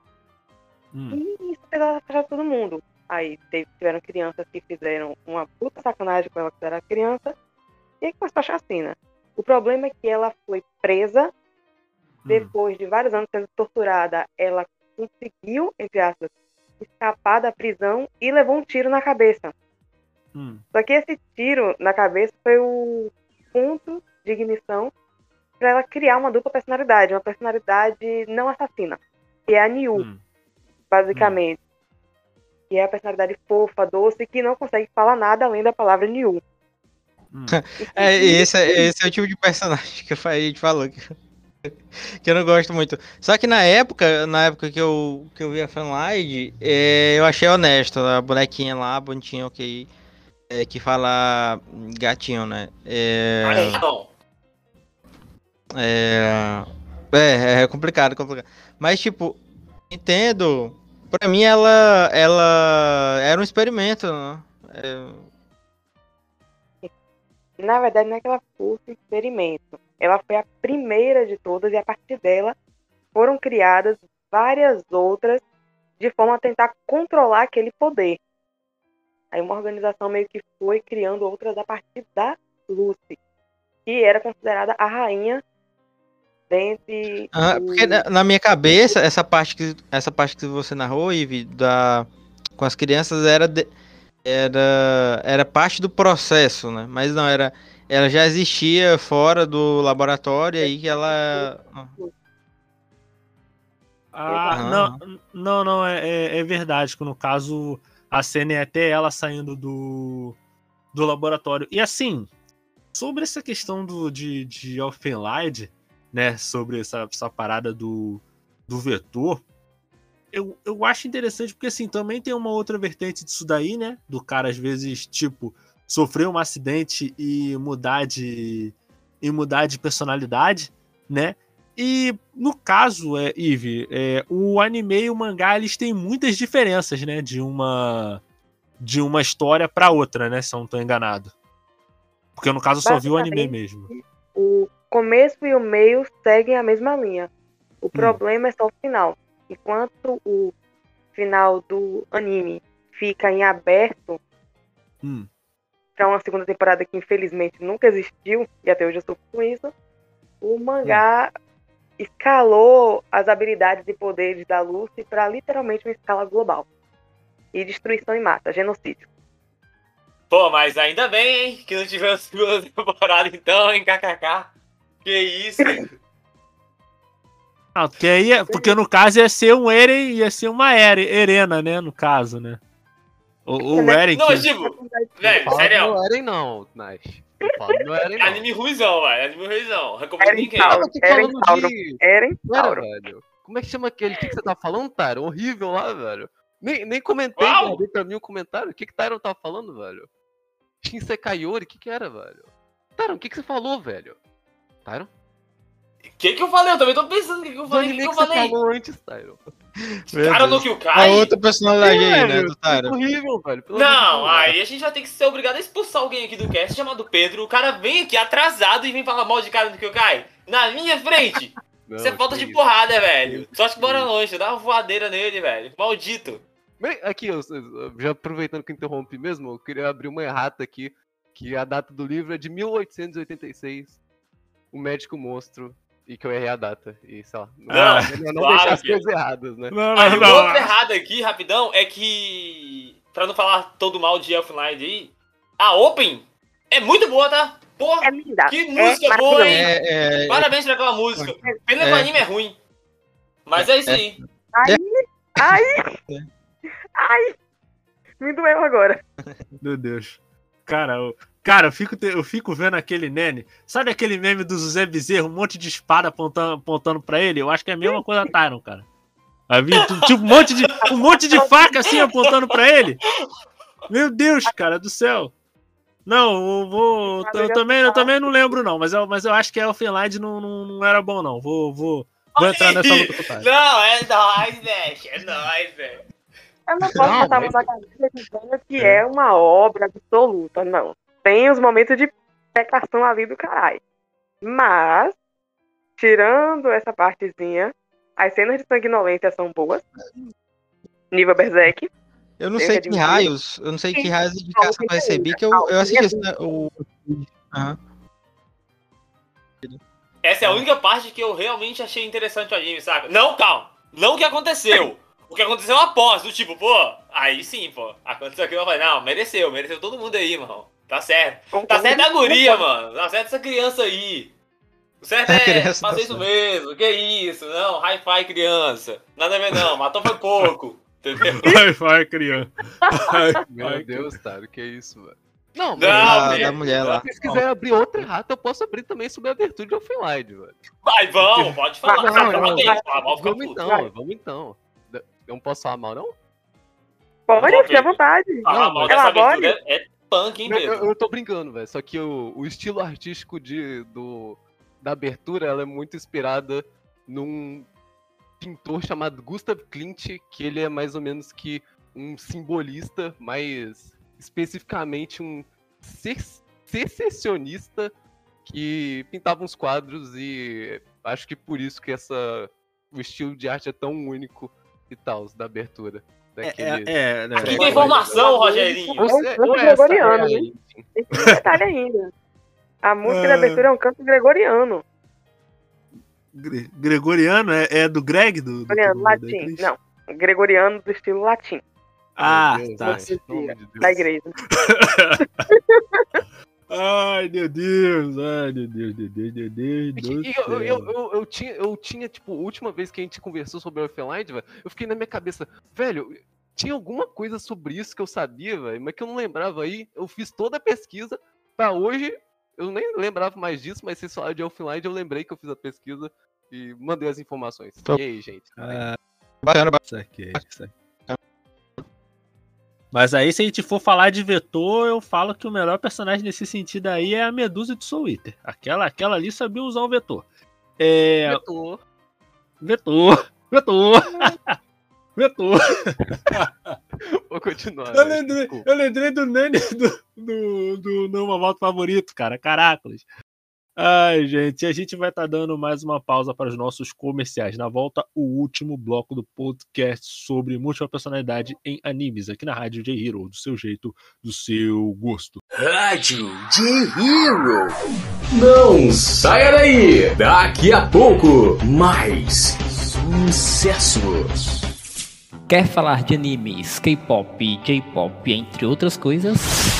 Speaker 1: Hum.
Speaker 4: e isso fez ela afastar todo mundo. Aí teve- tiveram crianças que fizeram uma puta sacanagem com ela quando era criança, e aí começou a chacina. O problema é que ela foi presa. Depois de vários anos sendo torturada, ela conseguiu, entre aspas, escapar da prisão e levou um tiro na cabeça.
Speaker 1: Hum.
Speaker 4: Só que esse tiro na cabeça foi o ponto de ignição para ela criar uma dupla personalidade, uma personalidade não assassina, que é a Niu,
Speaker 1: Hum.
Speaker 4: basicamente. Que é a personalidade fofa, doce, que não consegue falar nada além da palavra Niu.
Speaker 1: Hum. [laughs]
Speaker 2: É, esse, é- esse é o tipo de personagem que a gente falou [laughs] que, eu não gosto muito. Só que na época, na época que eu, que eu vi a fanlight, é, eu achei honesto. A bonequinha lá, bonitinha, ok. É, que fala gatinho, né? É, é, é, é complicado, complicado. Mas, tipo, Nintendo, pra mim, ela, ela era um experimento, né? É,
Speaker 4: Na verdade, não é que ela fosse um experimento. Ela foi a primeira de todas e a partir dela foram criadas várias outras de forma a tentar controlar aquele poder. Aí uma organização meio que foi criando outras a partir da Lucy, que era considerada a rainha
Speaker 2: Ah,
Speaker 4: os-
Speaker 2: porque na, na minha cabeça, essa parte que, essa parte que você narrou, Ivi, da, com as crianças era, de- era, era parte do processo, né? Mas não, era, ela já existia fora do laboratório e aí que ela.
Speaker 1: Ah, não, não, não, é, é- é verdade que no caso a cena é até ela saindo do, do laboratório. E assim, sobre essa questão do, de, de Elfenlight, né, sobre essa, essa parada do, do vetor, eu, eu acho interessante porque assim, também tem uma outra vertente disso daí, né, do cara às vezes, tipo, sofrer um acidente e mudar de, e mudar de personalidade, né, e no caso, é, Eve, é, o anime e o mangá eles têm muitas diferenças, né? De uma de uma história para outra, né? Se eu não tô enganado. Porque no caso eu só vi o anime mesmo.
Speaker 4: o começo e o meio seguem a mesma linha. O problema é só o final. Enquanto o final do anime fica em aberto
Speaker 1: Hum.
Speaker 4: Para uma segunda temporada que infelizmente nunca existiu, e até hoje eu sofro com isso, o mangá escalou as habilidades e poderes da Lucy para literalmente uma escala global. E destruição em massa, genocídio.
Speaker 3: Pô, mas ainda bem, hein? Que não tivemos [laughs] segunda temporada então, hein? KKK. Que isso?
Speaker 1: Ah, porque aí, é- porque no caso ia ser um Eren, ia ser uma Ere, Erena, né? No caso, né? O, o Eren
Speaker 3: Não,
Speaker 1: que-
Speaker 3: mas tipo,
Speaker 5: Não
Speaker 3: velho, sério.
Speaker 5: do Eren não, Nash. Não fala do Eren
Speaker 3: É
Speaker 5: não.
Speaker 3: anime ruizão, velho. Anime ruizão. Recomendo
Speaker 4: Eren
Speaker 3: ninguém.
Speaker 5: Tava
Speaker 4: Eren Tauro.
Speaker 5: de...
Speaker 4: Eren Tauro.
Speaker 5: velho. Como é que chama aquele? O que, que você tá falando, Tyron? Horrível lá, velho. Nem, nem comentei,
Speaker 3: Uau!
Speaker 5: guardei pra mim o comentário. O que que Tyron tá falando, velho? Shinsekaiori, o que que era, velho? Tyron, o que que você falou, velho? Tyron?
Speaker 3: O que que eu falei? Eu também tô pensando o que que eu falei. O que que eu
Speaker 5: que você
Speaker 3: falei?
Speaker 5: falou antes, Tyron. [laughs]
Speaker 3: Cara no que o
Speaker 2: A
Speaker 3: Kai?
Speaker 2: outra personalidade aí, né, do Tyro?
Speaker 5: horrível, velho.
Speaker 3: Não, aí a gente vai ter que ser obrigado a expulsar alguém aqui do cast chamado Pedro. O cara vem aqui atrasado e vem falar mal de cara eu cai. Na minha frente.
Speaker 5: Não,
Speaker 3: Isso é falta de
Speaker 5: isso.
Speaker 3: porrada, velho. Só acho que bora longe, dá uma voadeira nele, velho. Maldito.
Speaker 5: Bem, Aqui, eu- já aproveitando que eu interrompi mesmo, eu queria abrir uma errata aqui, que a data do livro é de 1886, O Médico Monstro, e que eu errei a data, e sei lá. Não,
Speaker 3: Não, [laughs]
Speaker 5: não, não
Speaker 3: claro
Speaker 5: deixar as
Speaker 3: que-
Speaker 5: coisas erradas, né?
Speaker 1: Não,
Speaker 3: Ah,
Speaker 1: não, não.
Speaker 3: uma outra errada aqui, rapidão, é que. Pra não falar todo mal de Elfline aí, a Open é muito boa, tá? Porra,
Speaker 4: É linda.
Speaker 3: que
Speaker 4: é
Speaker 3: música boa, hein?
Speaker 2: É, é,
Speaker 3: Parabéns por aquela música. Pena que
Speaker 2: É.
Speaker 3: o anime é ruim. Mas é isso aí.
Speaker 4: Ai, ai,
Speaker 2: É.
Speaker 4: ai. Me doeu agora.
Speaker 1: Meu Deus. Cara, eu, cara, eu fico, eu fico vendo aquele nene. Sabe aquele meme do José Bezerro, um monte de espada apontando, apontando pra ele? Eu acho que é a mesma coisa da Tyron, cara. Tipo, um monte, de, um monte de faca assim apontando pra ele. Meu Deus, cara do céu. Não, eu vou. Eu, também, eu também não lembro, não. Mas eu, mas eu acho que a Elfenlight não, não, não era bom, não. Vou, vou, vou entrar nessa luta com o Tyron.
Speaker 3: Não, é nóis, velho. É nóis, velho.
Speaker 4: Eu não posso
Speaker 5: Não,
Speaker 4: botar a mão na cabeça dizendo que é uma obra absoluta, não. Tem os momentos de pecação ali do caralho. Mas, tirando essa partezinha, as cenas de sanguinolência são boas. Nível Berserk.
Speaker 2: eu não sei que raios, eu não sei que raios de indicação eu recebi, que eu, eu assisti esse, né, o... Aham.
Speaker 3: Essa é a única parte que eu realmente achei interessante o anime, saca? Não, calma. Não o que aconteceu. O que aconteceu após, do tipo, pô, aí sim, pô. Aconteceu aquilo, eu falei, não, mereceu, mereceu todo mundo aí, mano. Tá certo. Tá certo a guria, mano. Tá certo essa criança aí. O certo é
Speaker 2: criança tá
Speaker 3: fazer isso
Speaker 2: certo.
Speaker 3: mesmo. Que isso? Não, hi-fi criança. Nada a ver não, matou foi pouco. [laughs] Entendeu?
Speaker 1: Vai, criança. [laughs]
Speaker 5: Meu. Deus, Tyron, que isso, velho. Não, mas
Speaker 3: Não,
Speaker 2: da, da mulher lá.
Speaker 5: se vocês quiserem abrir outra errata, eu posso abrir também sobre a abertura de Offline, velho.
Speaker 3: Vai, vamos, pode falar.
Speaker 5: Não,
Speaker 3: Não,
Speaker 5: não, Vamos
Speaker 3: puto.
Speaker 5: então, vamos então. Eu não posso falar mal, não?
Speaker 4: Pode,
Speaker 3: Não,
Speaker 4: fique à vontade.
Speaker 3: Falar
Speaker 5: Não,
Speaker 3: mal dessa abertura é punk, hein,
Speaker 5: Eu, eu, tô brincando, velho. Só que o, o estilo artístico de, do, da abertura ela é muito inspirada num pintor chamado Gustav Klimt, que ele é mais ou menos que um simbolista, mais especificamente um se- secessionista que pintava uns quadros e acho que por isso que essa o estilo de arte é tão único e tal, da abertura.
Speaker 1: É, é, é, né?
Speaker 3: Aqui tem informação, Rogerinho.
Speaker 4: É um
Speaker 5: Você-
Speaker 4: canto gregoriano,
Speaker 5: é
Speaker 4: né? Tem esse detalhe ainda. A música da
Speaker 1: Ah.
Speaker 4: abertura é um canto gregoriano.
Speaker 1: Gre- Gregoriano é, é do Greg? Do, do,
Speaker 4: Gregoriano,
Speaker 1: do-
Speaker 4: latim.
Speaker 1: igreja?
Speaker 4: Não, gregoriano do estilo latim,
Speaker 1: Ah,
Speaker 5: Meu Deus,
Speaker 1: tá.
Speaker 5: Deus.
Speaker 4: da igreja. [laughs]
Speaker 1: Ai, meu Deus. Ai, meu Deus, meu Deus, meu Deus
Speaker 5: É
Speaker 1: do
Speaker 5: que Eu, eu, eu, eu, tinha, eu tinha, tipo, a última vez que a gente conversou sobre Offline, velho, eu fiquei na minha cabeça, velho, tinha alguma coisa sobre isso que eu sabia, velho, mas que eu não lembrava aí. Eu fiz toda a pesquisa pra hoje, eu nem lembrava mais disso, mas vocês falaram de Offline, eu lembrei que eu fiz a pesquisa e mandei as informações.
Speaker 2: Tô-
Speaker 5: E aí, gente?
Speaker 1: Ah,
Speaker 2: Bacana, bacana.
Speaker 1: saquei, saquei. Mas aí, se a gente for falar de vetor, eu falo que o melhor personagem nesse sentido aí é a Medusa de Soul Eater. Aquela, aquela ali sabia usar o vetor. É.
Speaker 5: Vetor.
Speaker 1: Vetor! [laughs] Vetor! [laughs] vetor!
Speaker 5: Vou continuar.
Speaker 1: Eu
Speaker 5: velho,
Speaker 1: lembrei, eu lembrei do Nani do, do, do Volta Favorito, cara. Caracoles. Ai, gente, a gente vai estar dando mais uma pausa para os nossos comerciais. Na volta, o último bloco do podcast sobre múltipla personalidade em animes, aqui na Rádio J-Hero, do seu jeito, do seu gosto.
Speaker 6: Rádio J-Hero. Não saia daí. Daqui a pouco, mais sucessos.
Speaker 8: Quer falar de animes, K-pop, J-pop, entre outras coisas?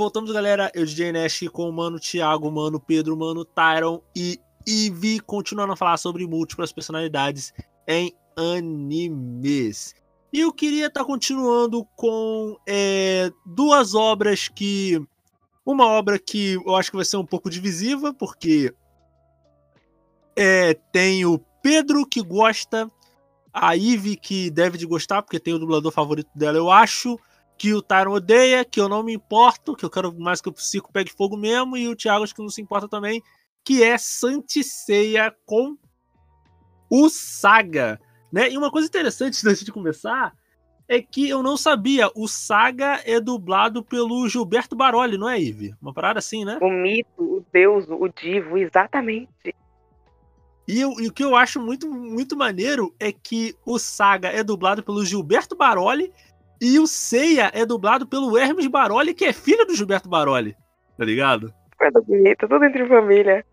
Speaker 1: voltamos, galera. Eu, DJ Nash, com o Mano Thiago, Mano Pedro, Mano Tyron e Ivy, continuando a falar sobre múltiplas personalidades em animes. E eu queria estar continuando com é, duas obras que. Uma obra que eu acho que vai ser um pouco divisiva, porque é, tem o Pedro que gosta, a Ivy que deve de gostar, porque tem o dublador favorito dela, eu acho que o Tyron odeia, que eu não me importo, que eu quero mais que o Psico pegue fogo mesmo, e o Thiago acho que não se importa também, que é Santiceia com o Saga. Né? E uma coisa interessante [laughs] antes de começar é que eu não sabia, o Saga é dublado pelo Gilberto Baroli, não é, Ive? Uma parada assim, né?
Speaker 4: O mito, o deus, o divo, exatamente.
Speaker 1: E, eu- e o que eu acho muito, muito maneiro é que o Saga é dublado pelo Gilberto Baroli e o Seiya é dublado pelo Hermes Baroli, que é filho do Gilberto Baroli. Tá ligado?
Speaker 4: Coisa bonita, tudo entre família.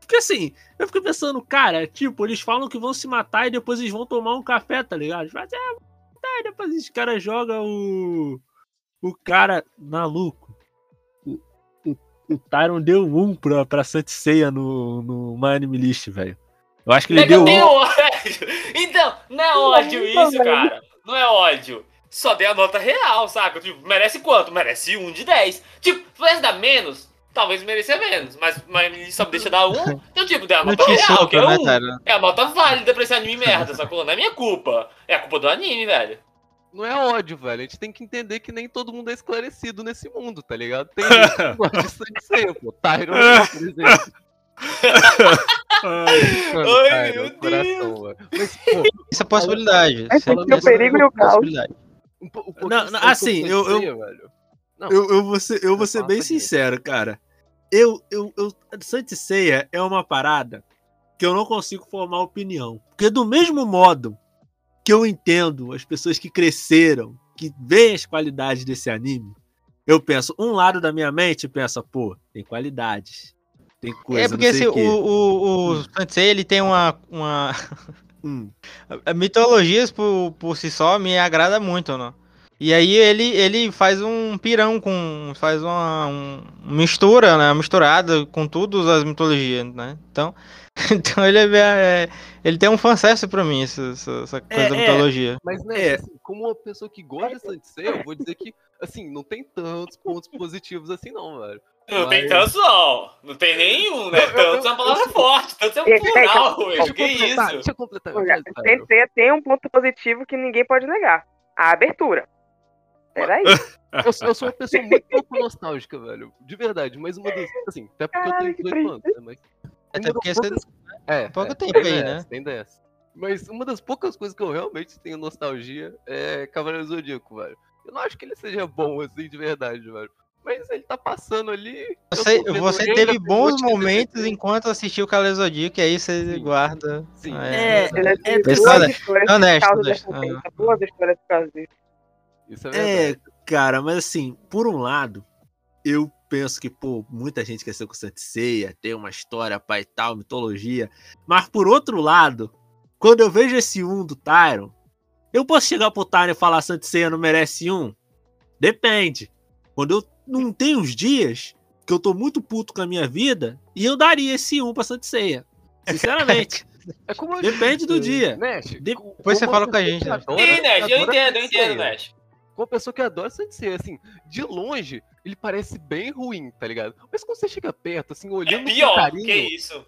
Speaker 1: Porque assim, eu fico pensando, cara, tipo, eles falam que vão se matar e depois eles vão tomar um café, tá ligado? Ah, vamos matar", e depois os caras jogam o. O cara maluco. O, o, o Tyron deu um pra, pra Santiceia no, no My Anime List, velho. Eu acho que ele
Speaker 3: É que
Speaker 1: deu
Speaker 3: eu tenho
Speaker 1: um. [laughs]
Speaker 3: ódio. Então, não é ódio
Speaker 4: Não,
Speaker 3: isso, cara. Não é ódio. Só dei a nota real, saca? Tipo, merece quanto? Merece um de 10. Tipo, se pudesse dar menos, talvez merecia menos. Mas, mas só me deixa dar um. Então, tipo, dei a nota real, que é
Speaker 2: né,
Speaker 3: um.
Speaker 2: cara?
Speaker 3: É a nota válida pra esse anime merda, sacou? Não é minha culpa. É a culpa do anime, velho.
Speaker 5: Não é ódio, velho. A gente tem que entender que nem todo mundo é esclarecido nesse mundo, tá ligado? Tem [laughs] gente que gosta de Sanseia, pô. Tyron, por exemplo.
Speaker 1: Ai,
Speaker 5: cara,
Speaker 3: meu
Speaker 5: coração. Mas, pô,
Speaker 2: Essa é possibilidade.
Speaker 4: Tem o perigo e o caos.
Speaker 5: um, um
Speaker 1: Não, assim, eu- eu-.
Speaker 5: Não,
Speaker 1: eu, eu vou ser, eu vou ser bem sincero, cara. Eu, eu, eu, Saint Seiya é uma parada que eu não consigo formar opinião. Porque do mesmo modo que eu entendo as pessoas que cresceram, que veem as qualidades desse anime, eu penso, um lado da minha mente pensa, pô, tem qualidades. Tem coisa,
Speaker 2: É porque
Speaker 1: não sei
Speaker 2: assim,
Speaker 1: o
Speaker 2: o, o, ele tem uma, uma
Speaker 1: Hum.
Speaker 2: a- [laughs] mitologias por, por si só me agrada muito, né? E aí ele, ele faz um pirão com. faz uma um- mistura, né? Misturada com todas as mitologias, né? Então, [laughs] então ele é, é- ele tem um fanservice pra mim, essa, essa, essa coisa
Speaker 1: É,
Speaker 2: da
Speaker 1: é.
Speaker 2: mitologia.
Speaker 5: Mas, né,
Speaker 1: É.
Speaker 5: assim, como uma pessoa que gosta de Sensei, eu vou dizer que, assim, não tem tantos pontos positivos assim, não, velho.
Speaker 3: Não tem
Speaker 5: Mas-
Speaker 3: tantos, não. Não tem nenhum, né?
Speaker 5: Eu- eu-
Speaker 3: Tantos é uma
Speaker 5: eu-
Speaker 3: palavra
Speaker 5: eu-
Speaker 3: forte. Tantos é um
Speaker 4: É, é,
Speaker 3: plural, velho. Que
Speaker 5: eu
Speaker 3: isso?
Speaker 5: Deixa eu completar.
Speaker 4: Olha. Sensei tem um ponto positivo que ninguém pode negar. A abertura. Peraí. [laughs]
Speaker 5: Eu, sou- eu sou uma pessoa muito pouco nostálgica, velho. De verdade, mas uma das. Assim, até porque eu
Speaker 4: Caralho,
Speaker 5: tenho
Speaker 4: que
Speaker 5: 18 anos, né? Mas.
Speaker 2: Até
Speaker 5: uma
Speaker 2: porque você
Speaker 5: poucas- É,
Speaker 2: pouco
Speaker 5: é,
Speaker 2: tempo
Speaker 5: tem
Speaker 2: aí, né?
Speaker 5: Tem dessa. Mas uma das poucas coisas que eu realmente tenho nostalgia é Cavaleiro do Zodíaco, velho. Eu não acho que ele seja bom assim de verdade, velho. Mas ele tá passando ali.
Speaker 2: Você, você teve bons momentos enquanto assistiu o Zodíaco, e aí você
Speaker 5: Sim.
Speaker 2: guarda.
Speaker 5: Sim.
Speaker 1: É,
Speaker 4: Eu já tive
Speaker 2: pessoal,
Speaker 4: duas histórias
Speaker 2: honesto,
Speaker 4: por causa
Speaker 2: honesto.
Speaker 4: ofensa. Duas histórias por causa disso.
Speaker 5: Isso é
Speaker 1: É, cara, mas assim, por um lado, eu penso que, pô, muita gente quer ser com Santa Ceia, tem uma história, pai e tal, mitologia. Mas por outro lado, quando eu vejo esse um do Tyron, eu posso chegar pro Tyron e falar Santa Ceia não merece um? Depende. Quando eu não tenho uns dias que eu tô muito puto com a minha vida, e eu daria esse um pra Santa Ceia. Sinceramente. [laughs]
Speaker 5: É como eu
Speaker 1: Depende do dia.
Speaker 5: Nash,
Speaker 1: De-
Speaker 5: como
Speaker 2: Depois você fala com a gente,
Speaker 5: que
Speaker 2: né?
Speaker 5: adora-
Speaker 3: Sim, Nash, eu entendo, eu entendo, Nash.
Speaker 5: Com uma pessoa que adora Sensei, assim, de longe, ele parece bem ruim, tá ligado? Mas quando você chega perto, assim,
Speaker 3: É
Speaker 5: olhando com
Speaker 3: pior,
Speaker 5: carinho,
Speaker 3: que isso.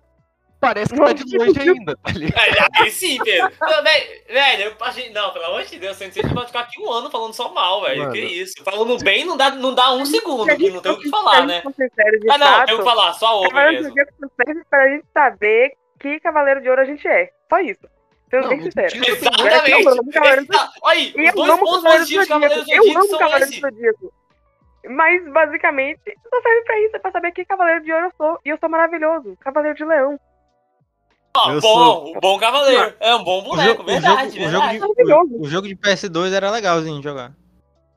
Speaker 5: Parece que tá de longe ainda, tá ligado?
Speaker 3: Aí sim, Pedro. Não, velho, velho, eu achei- não, pelo amor de Deus, a gente pode ficar aqui um ano falando só mal, velho.
Speaker 5: Mano.
Speaker 3: Que isso. Falando bem não dá, não dá um segundo,
Speaker 4: gente
Speaker 3: não tem o que falar, né?
Speaker 4: gente
Speaker 3: Ah, não,
Speaker 4: fato,
Speaker 3: tem o que falar, só ouve mesmo.
Speaker 4: Pra gente saber que Cavaleiro de Ouro a gente é. Só isso. Sendo
Speaker 5: Não,
Speaker 4: bem sincero.
Speaker 5: disso eu
Speaker 4: Eu
Speaker 3: Exatamente.
Speaker 4: amo Cavaleiro do
Speaker 3: Olha aí, os
Speaker 4: eu
Speaker 3: dois
Speaker 4: amo
Speaker 3: pontos
Speaker 4: Cavaleiro do
Speaker 3: positivos de Cavaleiro
Speaker 4: Zodíaco.
Speaker 3: do
Speaker 4: Eu
Speaker 3: Zodíaco
Speaker 4: amo
Speaker 3: são
Speaker 4: Cavaleiro do. Zodíaco. Mas, basicamente, só serve pra isso. É pra saber que Cavaleiro de Ouro eu sou. E eu sou maravilhoso. Cavaleiro de Leão.
Speaker 3: Ó,
Speaker 1: Eu
Speaker 3: bom,
Speaker 1: sou-
Speaker 3: um bom cavaleiro. É um bom
Speaker 2: O
Speaker 3: boneco,
Speaker 2: jogo, o
Speaker 3: verdade,
Speaker 2: jogo- o jogo
Speaker 3: verdade.
Speaker 2: de,
Speaker 4: Maravilhoso.
Speaker 2: o, o jogo de PS2 era legalzinho de jogar.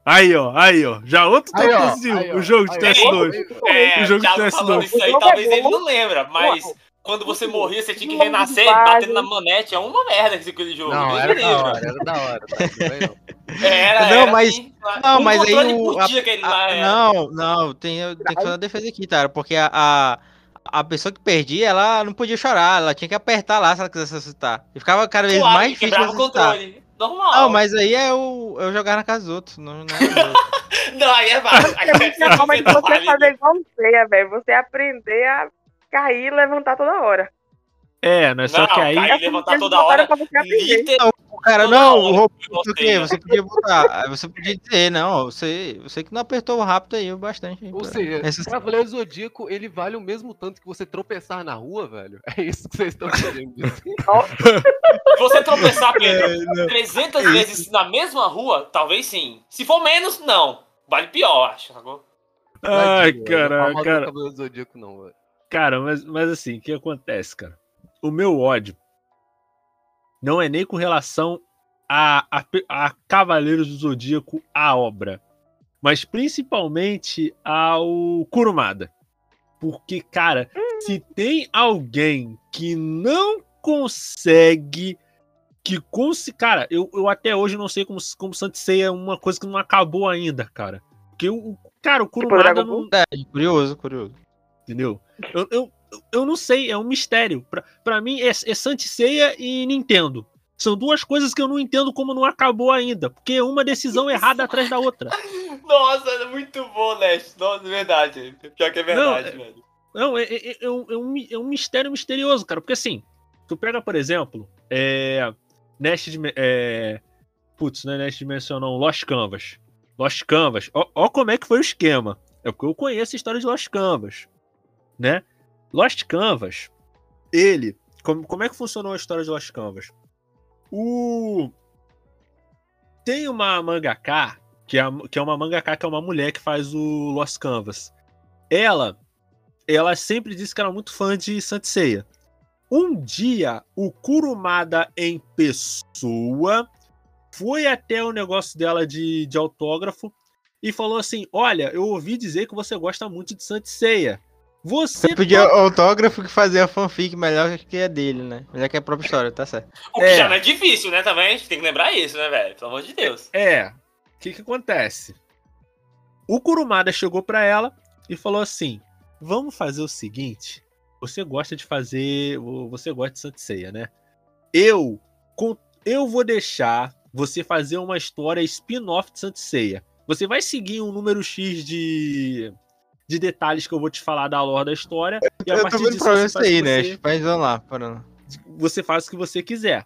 Speaker 1: Aí, ó, aí, ó. Já outro
Speaker 5: Aí, ó, aí, ó,
Speaker 1: o jogo de
Speaker 5: aí, ó.
Speaker 1: PS2.
Speaker 3: É,
Speaker 1: O
Speaker 3: o
Speaker 1: jogo de
Speaker 3: Thiago
Speaker 1: PS2.
Speaker 3: falando isso aí,
Speaker 4: O jogo
Speaker 3: talvez
Speaker 4: é
Speaker 3: ele não lembra, mas quando você morria, você tinha que renascer batendo na manete. É uma merda esse aquele jogo.
Speaker 5: Não, era da hora, era da hora. Tá. [laughs]
Speaker 3: Era,
Speaker 2: Não,
Speaker 3: era,
Speaker 2: mas-
Speaker 3: assim,
Speaker 2: Não,
Speaker 3: um
Speaker 2: mas aí o. a- a- não, não, tem, tem que fazer uma defesa aqui, cara, porque a, a, a pessoa que perdia, ela não podia chorar, ela tinha que apertar lá se ela quisesse ressuscitar. E ficava cada vez
Speaker 3: Claro,
Speaker 2: mais difícil
Speaker 3: quebrava o controle. Normal.
Speaker 2: Não, mas aí é o, eu jogar na casa dos outros. Não, não é. [laughs]
Speaker 3: Não, aí é válido. Aí
Speaker 4: É
Speaker 3: é
Speaker 4: de você
Speaker 3: válido.
Speaker 4: fazer igual você, velho. Você aprender a cair e levantar toda hora.
Speaker 1: É, mas só
Speaker 3: Não,
Speaker 1: que aí.
Speaker 4: Essa
Speaker 3: levantar toda hora.
Speaker 4: você.
Speaker 3: Literal.
Speaker 2: o cara, não, o robô, não quê,
Speaker 3: né?
Speaker 2: você podia botar. aí Você podia dizer, não, você, você que não apertou rápido aí, bastante. aí
Speaker 5: Ou seja,
Speaker 2: ressuscitar.
Speaker 5: Cavaleiro Zodíaco, ele vale o mesmo tanto que você tropeçar na rua, velho? [laughs] É isso que vocês estão querendo dizer.
Speaker 3: Se [laughs] você tropeçar, Pedro,
Speaker 1: É, não.
Speaker 3: 300 vezes na mesma rua, talvez sim. Se for menos, não. Vale pior, acho. sacou?
Speaker 1: Ai,
Speaker 5: não mal do
Speaker 1: cara.
Speaker 5: Cavaleiro Zodíaco, não, velho.
Speaker 1: Cara, mas, mas assim, o que acontece, cara? O meu ódio não é nem com relação a, a, a Cavaleiros do Zodíaco, a obra, mas principalmente ao Kurumada. Porque, cara, se tem alguém que não consegue. Que consi... Cara, eu, eu até hoje não sei como, como Santei é uma coisa que não acabou ainda, cara. Porque o. Cara, o Kurumada
Speaker 4: Dragon
Speaker 1: não,
Speaker 2: Verdade, curioso, curioso.
Speaker 1: entendeu? Eu, eu, eu não sei, é um mistério. Pra, pra mim, é, é Santiceia e Nintendo. São duas coisas que eu não entendo como não acabou ainda. Porque é uma decisão [laughs] errada atrás da outra.
Speaker 3: Nossa, é muito bom, Leste. Nossa, é verdade. Pior que é verdade,
Speaker 1: Não,
Speaker 3: velho.
Speaker 1: Não, é, é- é um, é um mi- é um mistério misterioso, cara. Porque assim, tu pega, por exemplo, é. Nest. É, putz, não é Nest Dimension, não. Lost Canvas. Lost Canvas. Ó, ó como é que foi o esquema. É porque eu conheço a história de Lost Canvas. Né? Lost Canvas, ele. Como, como é que funcionou a história de Lost Canvas? O. Tem uma mangaka, que é, que é uma mangaka que é uma mulher que faz o Lost Canvas. Ela. Ela sempre disse que era muito fã de Saint Seiya. Um dia, o Kurumada em pessoa foi até o negócio dela de, de autógrafo e falou assim: Olha, eu ouvi dizer que você gosta muito de Saint Seiya. Você
Speaker 2: Você podia autógrafo que fazia fanfic melhor que a dele, né? Melhor que a própria história, tá certo.
Speaker 3: O que
Speaker 1: É.
Speaker 3: já não é difícil, né? Também a gente tem que lembrar isso, né, velho? Pelo amor de Deus.
Speaker 1: É. O que que acontece? O Kurumada chegou pra ela e falou assim: "Vamos fazer o seguinte, você gosta de fazer, você gosta de Saint Seiya, né? Eu com- eu vou deixar você fazer uma história spin-off de Saint Seiya. Você vai seguir um número X de de detalhes que eu vou te falar da lore da história e a
Speaker 2: Eu tô
Speaker 1: partir
Speaker 2: vendo
Speaker 1: disso
Speaker 2: problema
Speaker 1: você
Speaker 2: isso aí, né?
Speaker 1: você-
Speaker 2: Mas vamos lá, parando.
Speaker 1: você faz o que você quiser.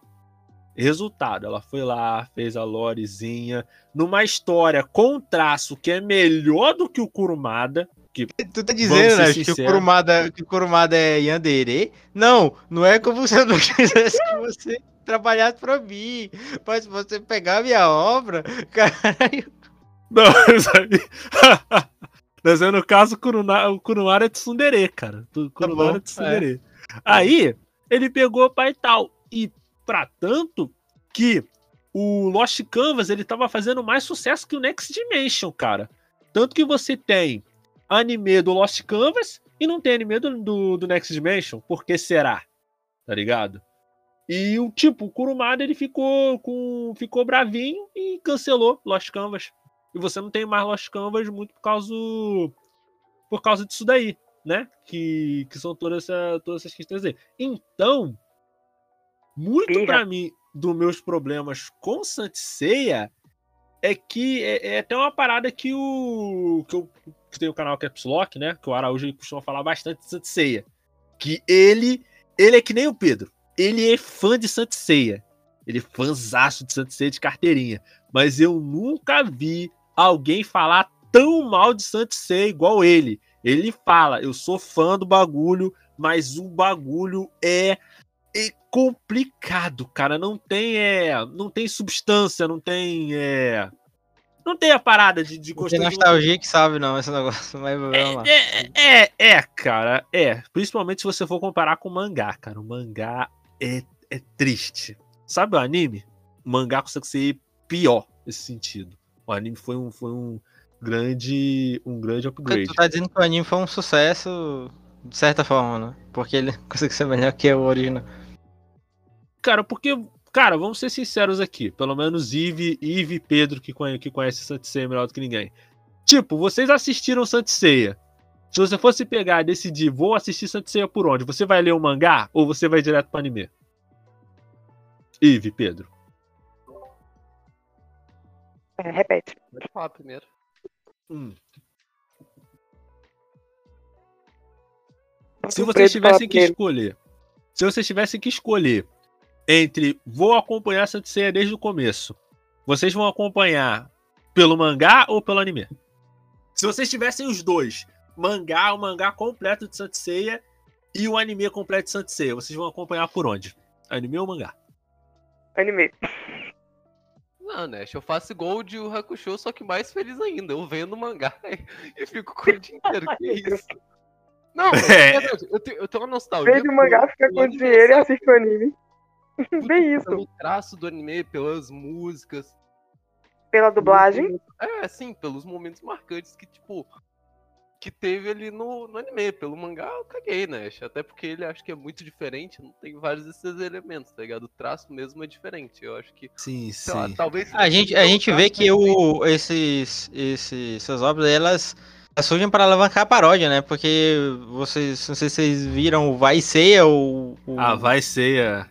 Speaker 1: Resultado, ela foi lá, fez a lorezinha, numa história com traço que é melhor do que o Kurumada. Que,
Speaker 2: Tu tá dizendo, né, que o. Kurumada, que o Kurumada é Yandere? Não, não é como se eu não [laughs] quisesse que você trabalhasse pra mim. Mas se você pegar minha obra, [laughs] caralho.
Speaker 1: não, [laughs] isso aí. Mas aí, no caso, o Kuruna- o Kurumada é Tsundere, cara. O Kurumada
Speaker 2: bom,
Speaker 1: é Tsundere. Aí, ele pegou pai e tal. E pra tanto que o Lost Canvas ele tava fazendo mais sucesso que o Next Dimension, cara. Tanto que você tem anime do Lost Canvas e não tem anime do, do, do Next Dimension. Por que será? Tá ligado? E o tipo, o Kurumada ele ficou com ficou bravinho e cancelou Lost Canvas. E você não tem mais Lost Canvas muito por causa por causa disso daí, né? Que, que são todas, essa, todas essas questões aí. Então, muito pra mim dos meus problemas com Santiceia é que é, é até uma parada que o que, eu, que tem o canal Caps Lock, né? Que o Araújo costuma falar bastante de Santiceia. Que ele ele é que nem o Pedro. Ele é fã de Santiceia. Ele é fãzaço de Santiceia de carteirinha. Mas eu nunca vi alguém falar tão mal de Santiceia igual ele. Ele fala, eu sou fã do bagulho, mas o bagulho é, é complicado, cara. Não tem, é, não tem substância, não tem, é, não tem a parada de, de
Speaker 2: Não tem
Speaker 1: de
Speaker 2: nostalgia que sabe, não, esse negócio. Mas vamos lá.
Speaker 1: é, é, é, cara, é. Principalmente se você for comparar com o mangá, cara. O mangá é, é triste. Sabe o anime? O mangá consegue ser pior nesse sentido. O anime foi um, foi um grande, um grande upgrade.
Speaker 2: Tu tá dizendo que o anime foi um sucesso, de certa forma, né? Porque ele [laughs] consegue ser melhor que o original.
Speaker 1: Cara, porque, cara, vamos ser sinceros aqui. Pelo menos Ive, Ive e Pedro, que, conhe, que conhece Santiceia melhor do que ninguém. Tipo, vocês assistiram Santiceia. Se você fosse pegar e decidir, vou assistir Santiceia por onde? Você vai ler o mangá ou você vai direto pro anime? Ive, Pedro.
Speaker 4: É, repete.
Speaker 5: Pode falar primeiro.
Speaker 1: Hum. Se vocês tivessem que escolher, se vocês tivessem que escolher entre vou acompanhar Santiceia desde o começo, vocês vão acompanhar pelo mangá ou pelo anime? Se vocês tivessem os dois, mangá, o mangá completo de Santiceia e o anime completo de Santiceia, vocês vão acompanhar por onde? Anime ou mangá?
Speaker 4: Anime.
Speaker 5: Não, Nash, eu faço o de Yu Hakusho, só que mais feliz ainda. Eu vendo o mangá [laughs] e fico com o dia inteiro. Que [laughs] isso? Não, [laughs]
Speaker 1: É.
Speaker 5: eu, tenho, eu tenho uma nostalgia.
Speaker 4: Vende o mangá, fica com
Speaker 5: anime,
Speaker 4: dinheiro e assiste o anime. Bem isso.
Speaker 5: Pelo traço do anime, pelas músicas.
Speaker 4: Pela dublagem.
Speaker 5: É, sim, pelos momentos marcantes que, tipo, que teve ali no, no anime. Pelo mangá eu caguei, né? Até porque ele acho que é muito diferente, não tem vários desses elementos, tá ligado? O traço mesmo é diferente. Eu acho que,
Speaker 1: Sim,
Speaker 5: sei lá, talvez.
Speaker 2: A gente, a gente vê que o, esses, esses, essas obras, elas, surgem para alavancar a paródia, né? Porque vocês, não sei se vocês viram o Vai Ceia ou o,
Speaker 1: Ah, vai ser.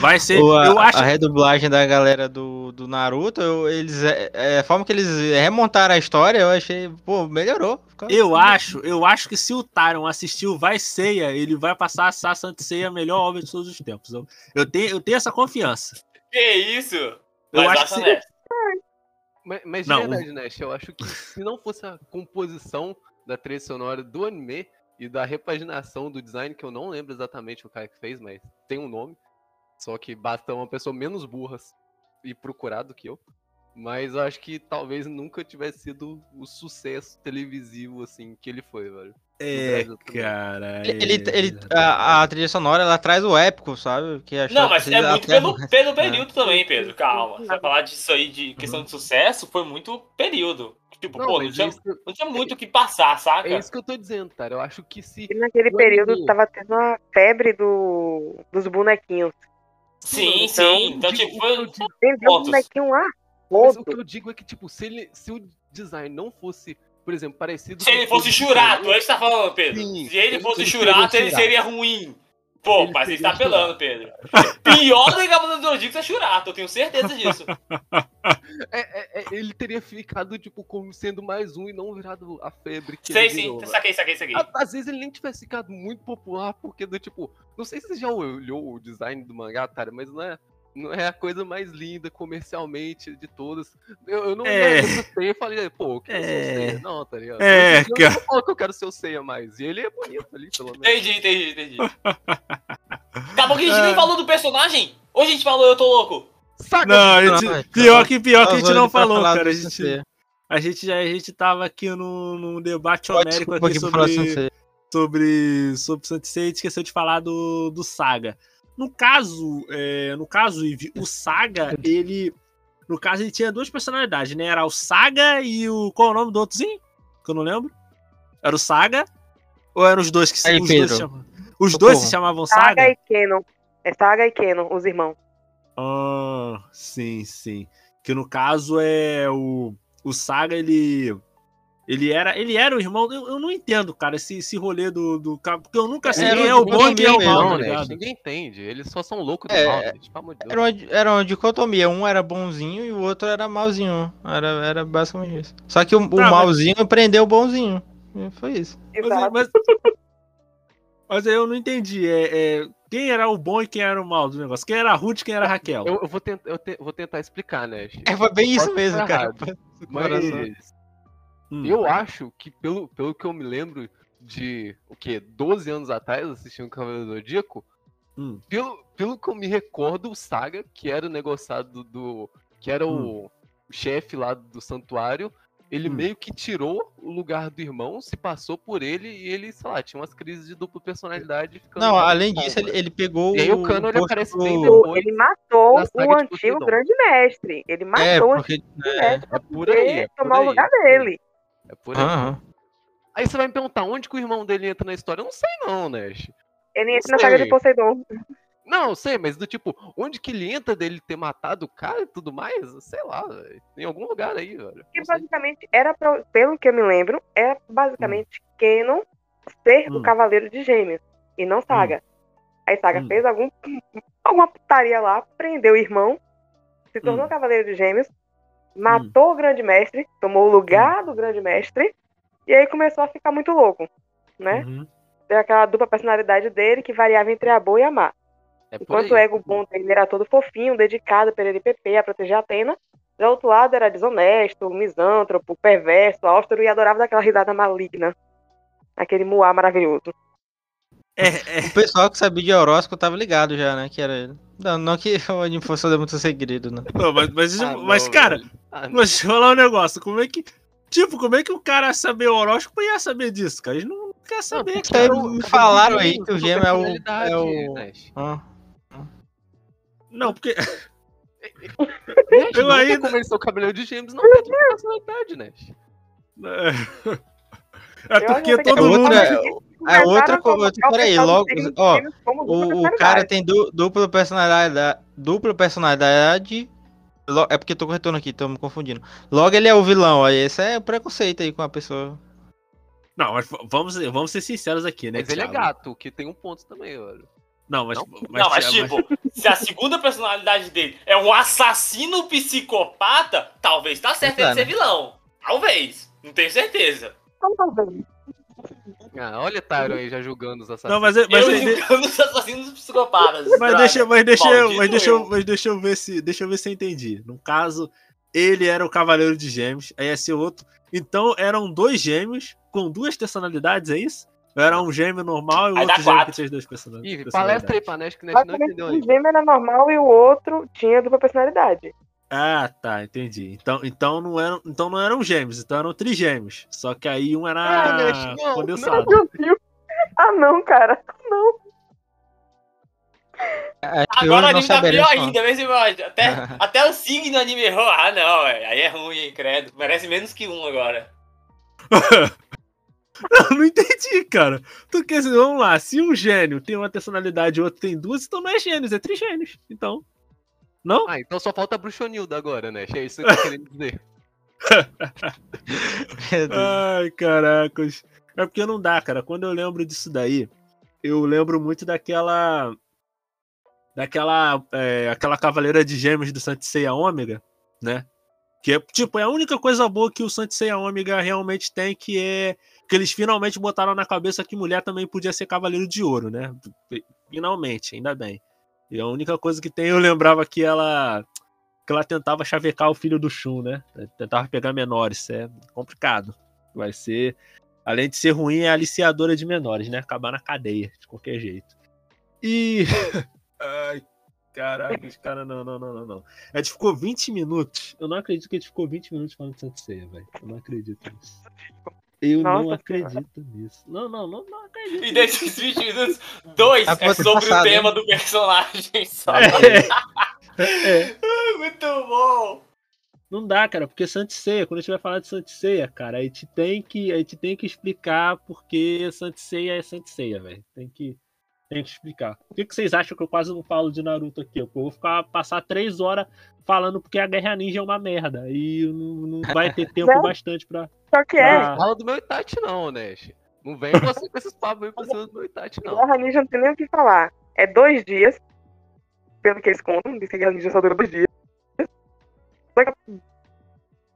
Speaker 1: Vai [laughs] ser.
Speaker 2: ou a,
Speaker 1: eu acho
Speaker 2: a redublagem da galera do, do Naruto, eu- eles, é, é, a forma que eles remontaram a história, eu achei, pô, melhorou. Ficou-
Speaker 1: Eu acho, eu acho que se o Tyron assistiu Vai Ceia, ele vai passar a Santa Ceia a melhor obra de todos os tempos. Eu, eu, tenho, eu tenho essa confiança.
Speaker 3: Que isso?
Speaker 1: Eu
Speaker 3: Mas
Speaker 1: acho que se-.
Speaker 5: Mas, mas de
Speaker 1: Não,
Speaker 5: verdade, Nash, eu acho que se não fosse a composição da trilha sonora do anime, e da repaginação do design, que eu não lembro exatamente o cara que fez, mas tem um nome. Só que basta uma pessoa menos burra e procurar do que eu. Mas eu acho que talvez nunca tivesse sido o sucesso televisivo, assim, que ele foi, velho.
Speaker 1: É, cara.
Speaker 2: Ele,
Speaker 1: é-
Speaker 2: ele, a, a trilha sonora, ela traz o épico, sabe? Que acho
Speaker 3: Não,
Speaker 2: que
Speaker 3: mas é muito pelo, pelo período também, Pedro. Calma. Você vai falar disso aí de questão de sucesso, foi muito período. Tipo,
Speaker 5: Não,
Speaker 3: pô, não tinha,
Speaker 5: isso-
Speaker 3: não tinha muito o que passar, saca?
Speaker 5: É isso que eu tô dizendo, cara. Eu acho que se.
Speaker 4: E naquele período
Speaker 5: anime-
Speaker 4: tava tendo a febre do, dos bonequinhos.
Speaker 3: Sim,
Speaker 4: Então,
Speaker 3: sim. Então,
Speaker 5: o que-
Speaker 3: tipo,
Speaker 5: o que eu
Speaker 3: foi.
Speaker 5: digo-
Speaker 4: Vendeu um bonequinho lá,
Speaker 5: Mas o que eu digo é que, tipo, se, ele, se o design não fosse, por exemplo, parecido
Speaker 3: Se ele fosse Churato, é isso que tá falando, Pedro.
Speaker 5: Sim,
Speaker 3: Se ele
Speaker 5: ele-
Speaker 3: fosse
Speaker 5: ele
Speaker 3: Churato, ele seria ruim. Pô,
Speaker 5: Ele
Speaker 3: mas você
Speaker 5: seria
Speaker 3: está apelando, Pedro. Pior do que Cavaleiro do Zodíaco é Churato, eu tenho certeza disso. [laughs]
Speaker 5: É, é, é, ele teria ficado, tipo, como sendo mais um e não virado a febre que
Speaker 3: sei
Speaker 5: ele
Speaker 3: sim,
Speaker 5: virou,
Speaker 3: saquei, saquei, saquei.
Speaker 5: Às vezes ele nem tivesse ficado muito popular, porque do tipo. Não sei se você já olhou o design do mangá, cara, mas não é, não é a coisa mais linda comercialmente de todas. Eu, eu não
Speaker 1: É.
Speaker 5: eu gostei e falei, pô, eu quero ser o
Speaker 1: É.
Speaker 5: Seiya. Não, tá ligado?
Speaker 1: É,
Speaker 5: dia eu não falo que eu quero ser o Seiya mais. E ele é bonito ali, pelo menos.
Speaker 3: Entendi, entendi, entendi. Acabou que a gente [laughs]
Speaker 1: É.
Speaker 3: nem falou do personagem. Hoje a gente falou, eu tô louco.
Speaker 5: Saga
Speaker 1: Não, a gente-
Speaker 2: Não,
Speaker 1: pior que pior que a gente não falou, cara. A gente, a gente já a gente tava aqui num, num debate homérico aqui sobre, sobre sobre Sensei, a gente esqueceu de falar do, do Saga. No caso, é, no caso, o Saga, ele no caso ele tinha duas personalidades, né? Era o Saga e o qual é o nome do outrozinho? Que eu não lembro. Era o Saga ou eram os dois que se,
Speaker 2: Aí,
Speaker 1: os dois se chamavam? Os dois se chamavam
Speaker 4: Saga
Speaker 1: Saga?
Speaker 4: e Kenon. É Saga e Kenon, os irmãos.
Speaker 1: Ah, sim, sim. Que no caso é o, o Saga, ele. Ele era, ele era o irmão. Eu, eu não entendo, cara, esse, esse rolê do, do. cara, Porque eu nunca sei
Speaker 2: Era
Speaker 1: quem é o bom e quem é o mal, tá
Speaker 5: né?
Speaker 1: ligado?
Speaker 5: Ninguém entende. Eles só são loucos do
Speaker 2: É,
Speaker 5: mal, gente. Pelo amor de Deus.
Speaker 2: Era uma, era uma dicotomia, um era bonzinho e o outro era malzinho. Era, era basicamente isso. Só que o, o
Speaker 1: Tá, mas-
Speaker 2: malzinho prendeu o bonzinho. Foi isso.
Speaker 1: Mas,
Speaker 4: Exato.
Speaker 1: mas, mas aí eu não entendi. É, é, quem era o bom e quem era o mal do negócio? Quem era a Ruth e quem era a Raquel?
Speaker 5: Eu, eu vou, tentar, eu te- vou tentar explicar, né?
Speaker 2: É, foi bem isso mesmo, cara.
Speaker 5: Mas
Speaker 1: Hum.
Speaker 5: eu acho que, pelo, pelo que eu me lembro de, o quê? 12 anos atrás, assistindo o Cavaleiro do Zodíaco,
Speaker 1: Hum.
Speaker 5: pelo, pelo que eu me recordo, o Saga, que era o negociado do... que era o chefe lá do santuário, ele
Speaker 1: Hum.
Speaker 5: meio que tirou o lugar do irmão, se passou por ele e ele, sei lá, tinha umas crises de dupla personalidade. ficando
Speaker 2: Não, além disso, ele,
Speaker 5: velho.
Speaker 2: ele pegou
Speaker 5: E aí o Cano, ele aparece
Speaker 2: do-
Speaker 5: bem
Speaker 4: O-
Speaker 5: depois.
Speaker 4: Ele matou o antigo grande mestre. Ele matou
Speaker 2: É,
Speaker 4: o
Speaker 2: porque...
Speaker 4: antigo grande mestre
Speaker 5: É por aí, é por
Speaker 4: tomar
Speaker 5: aí,
Speaker 4: o lugar
Speaker 5: é
Speaker 4: dele.
Speaker 5: É por aí.
Speaker 2: Aham.
Speaker 5: Aí você vai me perguntar onde que o irmão dele entra na história? Eu não sei não, Nash.
Speaker 4: Ele entra na saga de
Speaker 5: sei.
Speaker 4: Poseidon.
Speaker 5: Não, sei, mas do tipo, onde que ele entra dele ter matado o cara e tudo mais? Sei lá. Em algum lugar aí, velho.
Speaker 4: Que basicamente era, pra- pelo que eu me lembro, era basicamente Kenon ser
Speaker 1: Hum.
Speaker 4: o Cavaleiro de Gêmeos e não Saga. Aí Saga
Speaker 1: Hum.
Speaker 4: fez algum, alguma putaria lá, prendeu o irmão, se tornou
Speaker 1: Hum.
Speaker 4: Cavaleiro de Gêmeos, matou o Grande Mestre, tomou o lugar do Grande Mestre, e aí começou a ficar muito louco, né?
Speaker 1: Uhum.
Speaker 4: Deu aquela dupla personalidade dele que variava entre a boa e a má.
Speaker 5: É
Speaker 4: Enquanto o ego bom dele era todo fofinho, dedicado pelo LPP a proteger a Atena, do outro lado era desonesto, misântropo, perverso, austero e adorava daquela risada maligna. Aquele muá maravilhoso.
Speaker 1: É, é,
Speaker 2: O pessoal que sabia de horóscopo tava ligado já, né? Que era ele. Não, não que [laughs] o anime fosse fazer muito segredo, né?
Speaker 1: não, mas, mas,
Speaker 5: Ah,
Speaker 1: mas
Speaker 5: não,
Speaker 1: cara.
Speaker 5: Ah, não.
Speaker 1: mas deixa eu falar um negócio. Como é que. Tipo, como é que o cara saber o horóscopo ia saber disso, cara? Eles não querem saber,
Speaker 5: porque
Speaker 1: cara.
Speaker 2: Me falaram aí que o gêmeo é o- é o-. Ah.
Speaker 1: Não, porque.
Speaker 5: Nash,
Speaker 1: Eu
Speaker 5: não
Speaker 1: ainda-
Speaker 5: ser o cabelo de James, não tem dupla personalidade, Nash.
Speaker 1: É porque
Speaker 4: acho que
Speaker 1: todo
Speaker 2: É
Speaker 1: mundo.
Speaker 2: outra- É outra
Speaker 4: a
Speaker 2: coisa.
Speaker 4: colocar o
Speaker 2: Peraí, logo. Ó, o, o cara tem du- dupla personalidade. Dupla personalidade. É porque eu tô corretando aqui, tô me confundindo. Logo ele é o vilão, aí esse é o preconceito aí com a pessoa.
Speaker 1: Não, mas vamos, vamos ser sinceros aqui, né?
Speaker 5: Mas ele é gato, que tem um ponto também, velho.
Speaker 1: Não, mas.
Speaker 5: Não?
Speaker 1: mas,
Speaker 3: não, mas tipo, [laughs] se a segunda personalidade dele é um assassino psicopata, talvez tá certo ele ser vilão. Talvez. Não tenho certeza.
Speaker 4: Então, talvez.
Speaker 5: Ah, olha Tyron aí já julgando os assassinos.
Speaker 1: Não, mas, mas,
Speaker 3: eu
Speaker 1: mas,
Speaker 3: julgando os assassinos psicopatas.
Speaker 1: mas deixa, mas, deixa,
Speaker 3: Maldito
Speaker 1: mas, deixa, eu,
Speaker 3: eu.
Speaker 1: mas deixa eu ver se. Deixa eu ver se eu entendi. No caso, ele era o Cavaleiro de Gêmeos, aí ia ser outro. Então eram dois gêmeos com duas personalidades, é isso? Era um gêmeo normal e o outro gêmeo que tinha as duas personalidades.
Speaker 5: Ih, palestra aí que Nash não
Speaker 4: Basicamente,
Speaker 5: entendeu
Speaker 4: um gêmeo era normal e o outro tinha dupla personalidade.
Speaker 1: Ah, tá, entendi. Então, então, não eram, então não eram gêmeos, então eram trigêmeos. Só que aí um
Speaker 5: Ah,
Speaker 1: era
Speaker 5: Nash, não,
Speaker 1: condensado.
Speaker 4: Meu Deus. [laughs] Ah, não, cara. Não.
Speaker 2: Que
Speaker 3: Agora o
Speaker 2: não
Speaker 3: anime tá pior ainda, pode. Até, [laughs] até o signo do anime errou. Ah, não, velho. Aí é ruim, hein, credo. Merece menos que um agora. [laughs] [laughs]
Speaker 1: Não, não entendi, cara. Tu quer dizer, vamos lá, se um gênio tem uma personalidade e o outro tem duas, então não é gênios, é trigênios. Então. Não?
Speaker 5: Ah, então só falta a Bruxonilda agora, Nash. É isso que eu tô [laughs] querendo dizer.
Speaker 1: Ai, caracas. É porque não dá, cara. Quando eu lembro disso daí, eu lembro muito daquela. Daquela. É, aquela Cavaleira de Gêmeos do Saint Seiya Ômega, né? Que é, tipo, é a única coisa boa que o Saint Seiya Ômega realmente tem, que é. Que eles finalmente botaram na cabeça que mulher também podia ser Cavaleiro de Ouro, né? Finalmente, ainda bem. E a única coisa que tem, eu lembrava que ela. Que ela tentava chavecar o filho do Shun, né? Tentava pegar menores. É complicado. Vai ser. Além de ser ruim, é aliciadora de menores, né? Acabar na cadeia, de qualquer jeito. E. [laughs] Ai, caraca, esse cara, não, não, não, não, não. A gente ficou 20 minutos. Eu não acredito que a gente ficou 20 minutos falando de Santa Ceia, velho. Eu não acredito nisso. Eu não
Speaker 4: Nossa
Speaker 1: acredito nisso. Não, não, não, não acredito.
Speaker 3: E desses 20 minutos, dois
Speaker 2: Ah,
Speaker 3: é sobre
Speaker 2: passado,
Speaker 3: o tema
Speaker 2: hein?
Speaker 3: do personagem só.
Speaker 1: É, [laughs] é.
Speaker 3: Muito bom.
Speaker 1: Não dá, cara, porque Santa Ceia, quando a gente vai falar de Santa Ceia, cara, a gente tem que, a gente tem que explicar porque Santa Ceia é Santa Ceia, velho. Tem que, tem que explicar. Por que, que vocês acham que eu quase não falo de Naruto aqui? Eu vou ficar passar três horas falando porque a Guerra Ninja é uma merda e não, não vai ter [laughs] tempo
Speaker 4: Não.
Speaker 1: bastante pra.
Speaker 4: Só que é.
Speaker 1: Ah.
Speaker 5: Fala do meu Itachi, não, Nash. Não vem você com esses papos aí pra cima do meu Itachi, não.
Speaker 4: Guerra Ninja não tem nem o que falar. É dois dias, pelo que eles contam, diz que a Guerra Ninja só dura dois dias. Só que a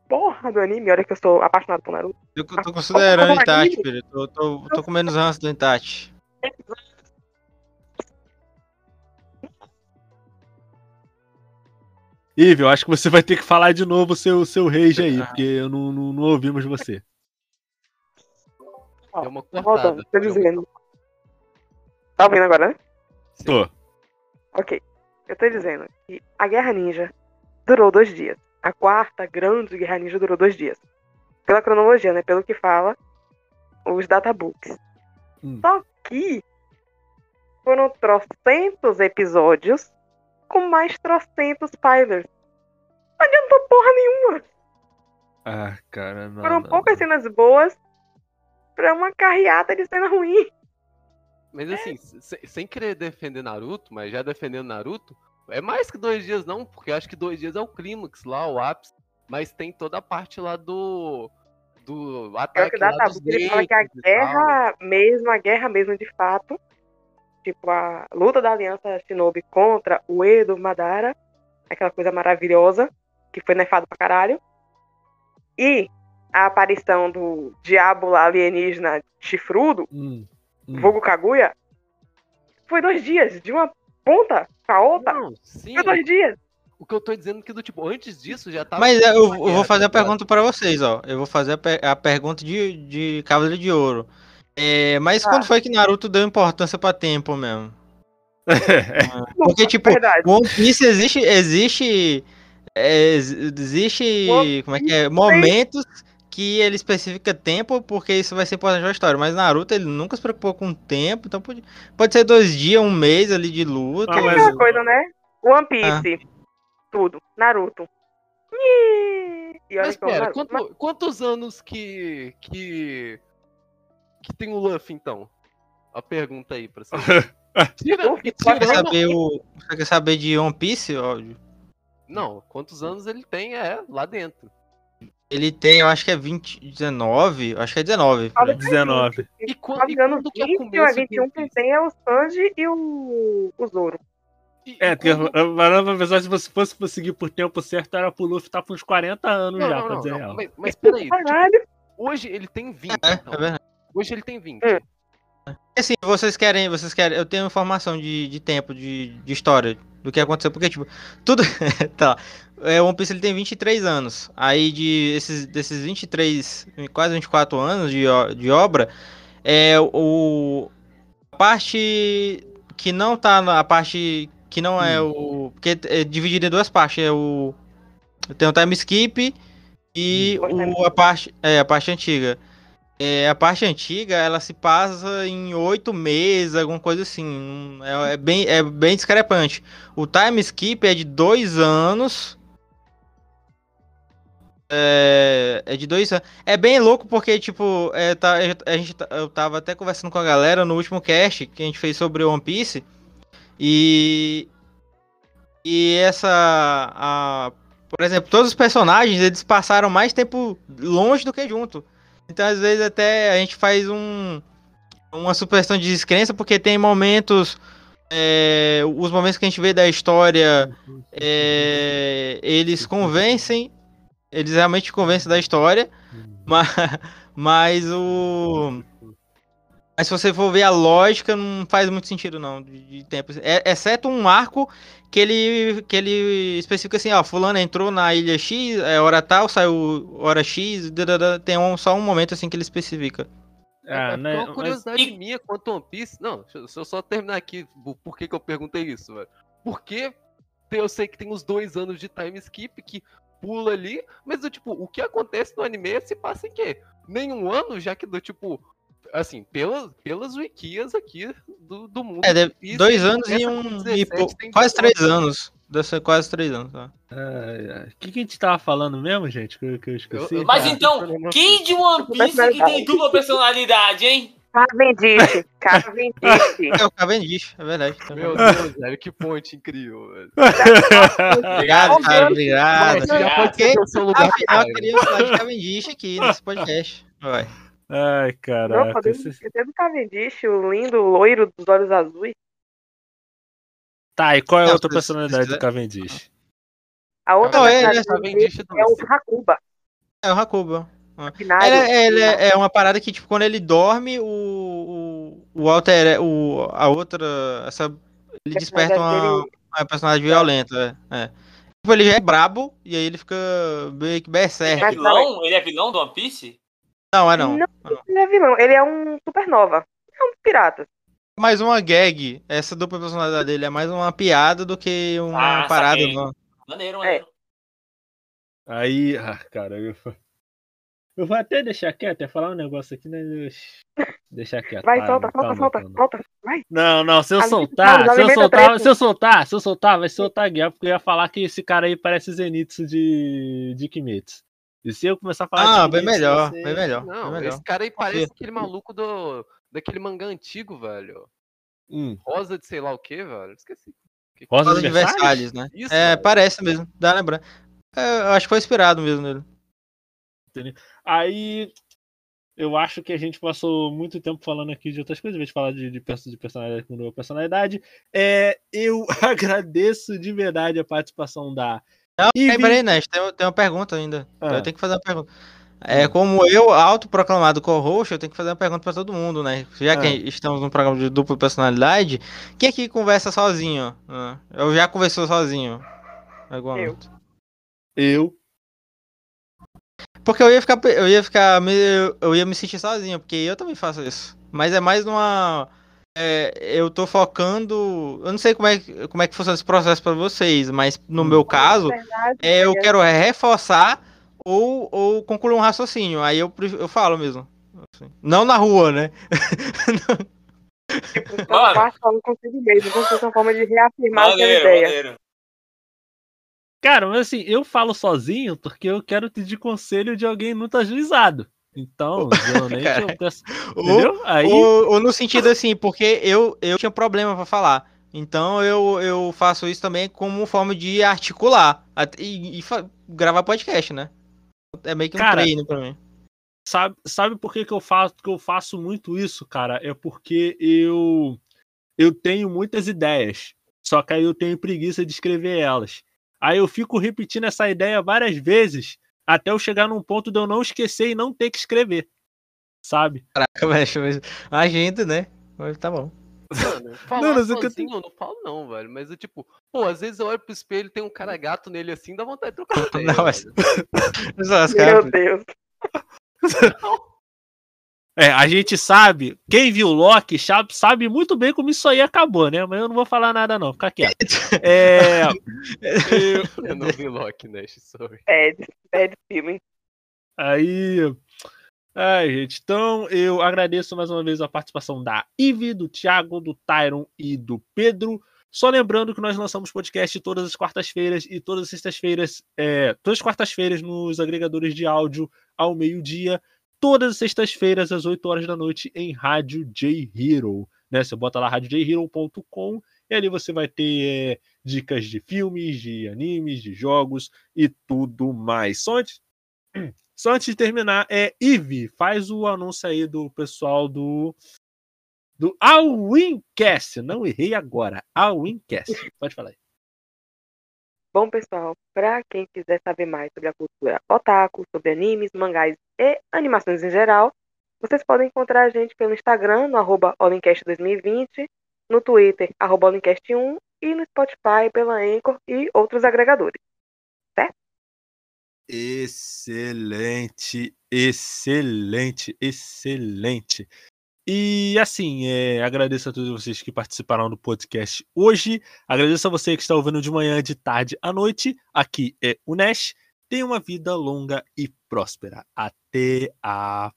Speaker 4: porra do anime, olha que eu sou apaixonado por Naruto.
Speaker 2: Eu tô considerando o Itachi, filho. Tô, tô, tô com menos ranço do Itachi.
Speaker 1: Ive, eu acho que você vai ter que falar de novo o seu, seu rage aí, porque eu não, não, não ouvimos você.
Speaker 5: Deu uma cortada.
Speaker 4: Voltando, tô dizendo. Tá ouvindo agora, né?
Speaker 1: Tô.
Speaker 4: Ok. Eu tô dizendo que a Guerra Ninja durou dois dias. A quarta grande Guerra Ninja durou dois dias. Pela cronologia, né? Pelo que fala os databooks.
Speaker 1: Hum.
Speaker 4: Só que foram trocentos episódios com mais trocentos pilers. Não adiantou porra nenhuma.
Speaker 1: Ah, cara, não.
Speaker 4: Foram
Speaker 1: não,
Speaker 4: poucas cenas boas pra uma carreata de cena ruim.
Speaker 5: Mas assim, se- sem querer defender Naruto, mas já defendendo Naruto, é mais que dois dias não, porque acho que dois dias é o clímax lá, o ápice. Mas tem toda a parte lá do. Do
Speaker 4: É o
Speaker 5: ataque
Speaker 4: que dá
Speaker 5: lá
Speaker 4: tabu. Ele fala que a
Speaker 5: tal.
Speaker 4: guerra mesmo, a guerra mesmo de fato, tipo a luta da aliança Shinobi contra o Edo Madara, aquela coisa maravilhosa, que foi nefado pra caralho. E a aparição do diabo lá alienígena chifrudo,
Speaker 1: Hum, hum.
Speaker 4: Vogo Kaguya, foi dois dias, de uma ponta pra outra.
Speaker 5: Não, sim.
Speaker 4: Foi dois dias.
Speaker 5: O que eu tô dizendo é que do tipo, antes disso já tava.
Speaker 2: Mas é, eu, eu vou fazer a pergunta pra vocês, ó. Eu vou fazer a, per- a pergunta de, de Cavaleiro de Ouro. É, mas
Speaker 4: Ah.
Speaker 2: quando foi que Naruto deu importância pra tempo mesmo? [laughs]
Speaker 1: É,
Speaker 2: Porque, tipo,
Speaker 4: Verdade.
Speaker 2: One Piece existe. Existe. é, ex- existe. Como é que é? Momentos que ele especifica tempo, porque isso vai ser importante pra história. Mas Naruto, ele nunca se preocupou com tempo, então pode, pode ser dois dias, um mês ali de luta.
Speaker 1: Ah,
Speaker 4: É
Speaker 1: mas-
Speaker 4: aquela coisa, né? One Piece, tudo. Naruto. E olha
Speaker 5: Mas pera, quanto- quantos anos que. que. Que tem o Luffy então? A pergunta aí pra você. [laughs] Tira,
Speaker 2: Você quer saber, o, você quer saber de One Piece? ó?
Speaker 5: Não, quantos anos ele tem é lá dentro.
Speaker 2: Ele tem, eu acho que é 20, 19, acho que é 19. por aí.
Speaker 1: 19.
Speaker 5: E, quan-
Speaker 4: Nove
Speaker 5: e
Speaker 4: anos
Speaker 5: quando que é o
Speaker 4: 20 ou é
Speaker 5: começo do
Speaker 4: 21,
Speaker 5: One
Speaker 4: quem
Speaker 5: Piece?
Speaker 4: tem é o Sanji e o, o Zoro.
Speaker 5: E-
Speaker 1: É, porque,
Speaker 5: quando-
Speaker 1: mas na verdade, se você fosse conseguir por tempo certo, era pro Luffy tá com uns 40 anos
Speaker 5: Não,
Speaker 1: já,
Speaker 5: não,
Speaker 1: pra
Speaker 5: não,
Speaker 1: dizer
Speaker 5: não,
Speaker 1: real.
Speaker 5: Mas, mas peraí, tipo, hoje ele tem 20.
Speaker 2: É,
Speaker 5: então.
Speaker 2: é verdade.
Speaker 5: Hoje ele tem 20.
Speaker 4: Hum.
Speaker 2: Assim, vocês querem, vocês querem, eu tenho informação de, de tempo, de, de história, do que aconteceu, porque, tipo, tudo, [laughs] tá, é, One Piece ele tem 23 anos, aí de esses, desses 23, quase 24 anos de, de obra, É o. A parte que não tá na a parte que não é o. Porque é dividido em duas partes. É o. Tem o time skip e o, a parte. É, a parte antiga. É, a parte antiga, ela se passa em oito meses, alguma coisa assim. É, é bem, é bem discrepante. O time skip é de dois anos. É, é de dois anos. É bem louco porque, tipo, é, tá, a gente, tá- eu tava até conversando com a galera no último cast que a gente fez sobre One Piece. E. E essa. A, por exemplo, todos os personagens eles passaram mais tempo longe do que junto. Então, às vezes, até a gente faz um, uma supressão de descrença, porque tem momentos. é, os momentos que a gente vê da história, é, eles convencem. Eles realmente convencem da história. Mas, [laughs] mas o. Mas se você for ver a lógica, não faz muito sentido, não, de, de tempo. É- exceto um arco que ele, que ele especifica assim, ó, fulano entrou na ilha X, é hora tal, saiu hora X, dadada, tem um, só um momento assim que ele especifica.
Speaker 1: Ah,
Speaker 5: é
Speaker 1: né,
Speaker 5: uma
Speaker 1: mas-
Speaker 5: curiosidade minha quanto a One Piece. Não, deixa eu- só terminar aqui. Por que, que eu perguntei isso, velho? Porque eu sei que tem os dois anos de time skip que pula ali, mas do tipo, o que acontece no anime se passa em quê? Nenhum ano, já que do tipo. Assim, pelas, pelas wikias aqui do, do mundo.
Speaker 2: É,
Speaker 5: de
Speaker 2: dois anos e um.
Speaker 5: com
Speaker 2: e
Speaker 5: 17,
Speaker 2: pou-
Speaker 5: tem
Speaker 2: quase
Speaker 5: 19.
Speaker 2: três anos. Deve ser quase três anos. Tá?
Speaker 1: O que, que a gente tava falando mesmo, gente? Que, eu- que eu esqueci?
Speaker 3: Mas
Speaker 1: Ah,
Speaker 3: então, quem de One Piece que tem dupla personalidade, hein?
Speaker 4: Cavendish. Cavendish. [laughs]
Speaker 2: É o Cavendish, é verdade.
Speaker 5: Meu Deus, velho, que ponte incrível, velho. [laughs]
Speaker 2: Obrigado, cara, obrigado.
Speaker 5: Mas já pode
Speaker 2: Porque,
Speaker 5: ser o seu lugar,
Speaker 2: afinal, eu queria falar de Cavendish aqui nesse podcast. Vai.
Speaker 1: Ai,
Speaker 4: Não,
Speaker 1: caraca.
Speaker 4: podemos
Speaker 1: esse-
Speaker 4: esquecer do Cavendish, o lindo loiro dos olhos azuis.
Speaker 1: Tá, e qual é a
Speaker 2: Não,
Speaker 1: outra personalidade do
Speaker 2: quiser-
Speaker 1: Cavendish?
Speaker 4: A outra
Speaker 2: Não, ele é
Speaker 4: personalidade
Speaker 5: Cavendish do
Speaker 4: é o. Hakuba.
Speaker 2: É o Hakuba.
Speaker 4: Binário.
Speaker 2: Ele, é- ele é, é uma parada que, tipo, quando ele dorme, o, o, o Alter, o, a outra, essa, ele desperta uma, uma personagem violenta, é. é. Tipo, ele já é brabo, e aí ele fica meio que
Speaker 3: Ele
Speaker 2: berserk.
Speaker 3: é
Speaker 4: Mas
Speaker 3: vilão? Ele é vilão do One Piece?
Speaker 2: Não, é não.
Speaker 4: Não.
Speaker 2: é não.
Speaker 4: É vilão, ele é um supernova. É um dos piratas.
Speaker 2: Mais uma gag, essa dupla personalidade dele é mais uma piada do que uma
Speaker 3: Ah,
Speaker 2: parada. Não.
Speaker 3: Maneiro, maneiro.
Speaker 1: Aí, ah, cara, eu, eu vou até deixar quieto, ia falar um negócio aqui, né? Deixar quieto.
Speaker 4: Vai, solta, solta, solta, solta. Vai.
Speaker 1: Não, não, se eu soltar, se eu soltar, se eu soltar, se eu soltar, vai ser outra guerra, porque eu ia falar que esse cara aí parece Zenitsu de, de Kimetsu. E se eu começar a falar
Speaker 2: Ah, bem melhor,
Speaker 1: vai ser-
Speaker 2: bem melhor.
Speaker 5: Não,
Speaker 2: bem melhor.
Speaker 5: esse cara aí parece aquele maluco do, daquele mangá antigo, velho.
Speaker 1: Hum,
Speaker 5: Rosa de sei lá o que, velho. Esqueci. Que-
Speaker 1: Rosa
Speaker 2: Rosa
Speaker 1: de Versalhes?
Speaker 2: Né?
Speaker 5: Isso,
Speaker 2: é,
Speaker 5: velho.
Speaker 2: parece mesmo, dá lembrar. É, eu acho que foi inspirado mesmo nele.
Speaker 1: Aí eu acho que a gente passou muito tempo falando aqui de outras coisas, em vez de falar de, de, de personalidade com nova personalidade. É, eu [laughs] agradeço de verdade a participação da.
Speaker 2: Não,
Speaker 1: E
Speaker 2: peraí, peraí, Nest, tem, tem uma pergunta ainda.
Speaker 1: Ah.
Speaker 2: Eu tenho que fazer uma pergunta. É, como eu, autoproclamado co-host, eu tenho que fazer uma pergunta pra todo mundo, né? Já que
Speaker 1: Ah.
Speaker 2: estamos num programa de dupla personalidade, quem aqui conversa sozinho? Ah, Eu já conversou sozinho.
Speaker 4: Eu.
Speaker 1: Eu.
Speaker 2: Porque eu ia ficar, eu ia ficar, eu ia me sentir sozinho, porque eu também faço isso. Mas é mais numa, é, eu tô focando, eu não sei como é, que- como é que funciona esse processo pra vocês, mas no meu caso,
Speaker 4: Na verdade,
Speaker 2: é, eu
Speaker 4: é
Speaker 2: quero reforçar ou, ou concluir um raciocínio. Aí eu, eu falo mesmo. assim. Não na rua, né? [laughs]
Speaker 4: tipo, falando consigo mesmo, como se uma forma de reafirmar aquela
Speaker 3: Maneiro,
Speaker 4: ideia.
Speaker 3: maneiro.
Speaker 1: Cara, mas assim, eu falo sozinho porque eu quero pedir conselho de alguém muito ajuizado. Então, geralmente [laughs] eu.
Speaker 2: Ou?
Speaker 1: Aí.
Speaker 2: ou, ou no sentido assim, porque eu, eu tinha problema pra falar. Então eu, eu faço isso também como forma de articular e, e gravar podcast, né? É meio que um
Speaker 1: Cara,
Speaker 2: treino pra mim.
Speaker 1: Sabe, sabe por que, que eu faço que eu faço muito isso, cara? É porque eu eu tenho muitas ideias. Só que aí eu tenho preguiça de escrever elas. Aí eu fico repetindo essa ideia várias vezes até eu chegar num ponto de eu não esquecer e não ter que escrever. Sabe?
Speaker 2: Caraca, [laughs] velho. Agenda, né? Mas tá bom.
Speaker 5: Mano, [laughs] falar
Speaker 1: Não, mas que eu
Speaker 5: sozinho eu não falo não, velho. Mas eu, tipo, pô, às vezes eu olho pro espelho e tem um cara gato nele assim, dá vontade de trocar [laughs]
Speaker 2: Não, mas-
Speaker 4: Meu Deus.
Speaker 1: É, a gente sabe, quem viu Loki sabe, muito bem como isso aí acabou, né? Mas eu não vou falar nada, não, fica quieto. [laughs] É, eu-
Speaker 5: Eu não vi Loki, Nash, sorry.
Speaker 4: Bad, bad filme.
Speaker 1: Aí. Ai, gente. Então, eu agradeço mais uma vez a participação da Ive, do Thiago, do Tyron e do Pedro. Só lembrando que nós lançamos podcast todas as quartas-feiras e todas as sextas-feiras, é, todas as quartas-feiras nos agregadores de áudio ao meio-dia, todas as sextas-feiras às 8 horas da noite em Rádio J Hero. Né? Você bota lá radiojhero.com e ali você vai ter é, dicas de filmes, de animes, de jogos e tudo mais. Só antes, [clears throat] só antes de terminar, é Ive, faz o anúncio aí do pessoal do do Alwincast. Não errei agora. Alwincast. Pode falar aí.
Speaker 4: Bom, pessoal, para quem quiser saber mais sobre a cultura otaku, sobre animes, mangás e animações em geral, vocês podem encontrar a gente pelo Instagram, no arroba Olincast2020, no Twitter, arroba Olincast1 e no Spotify, pela Anchor e outros agregadores.
Speaker 1: Excelente, excelente, excelente. E assim, é, agradeço a todos vocês que participaram do podcast hoje. Agradeço a você que está ouvindo de manhã, de tarde, à noite. Aqui é o Nash. Tenha uma vida longa e próspera. Até a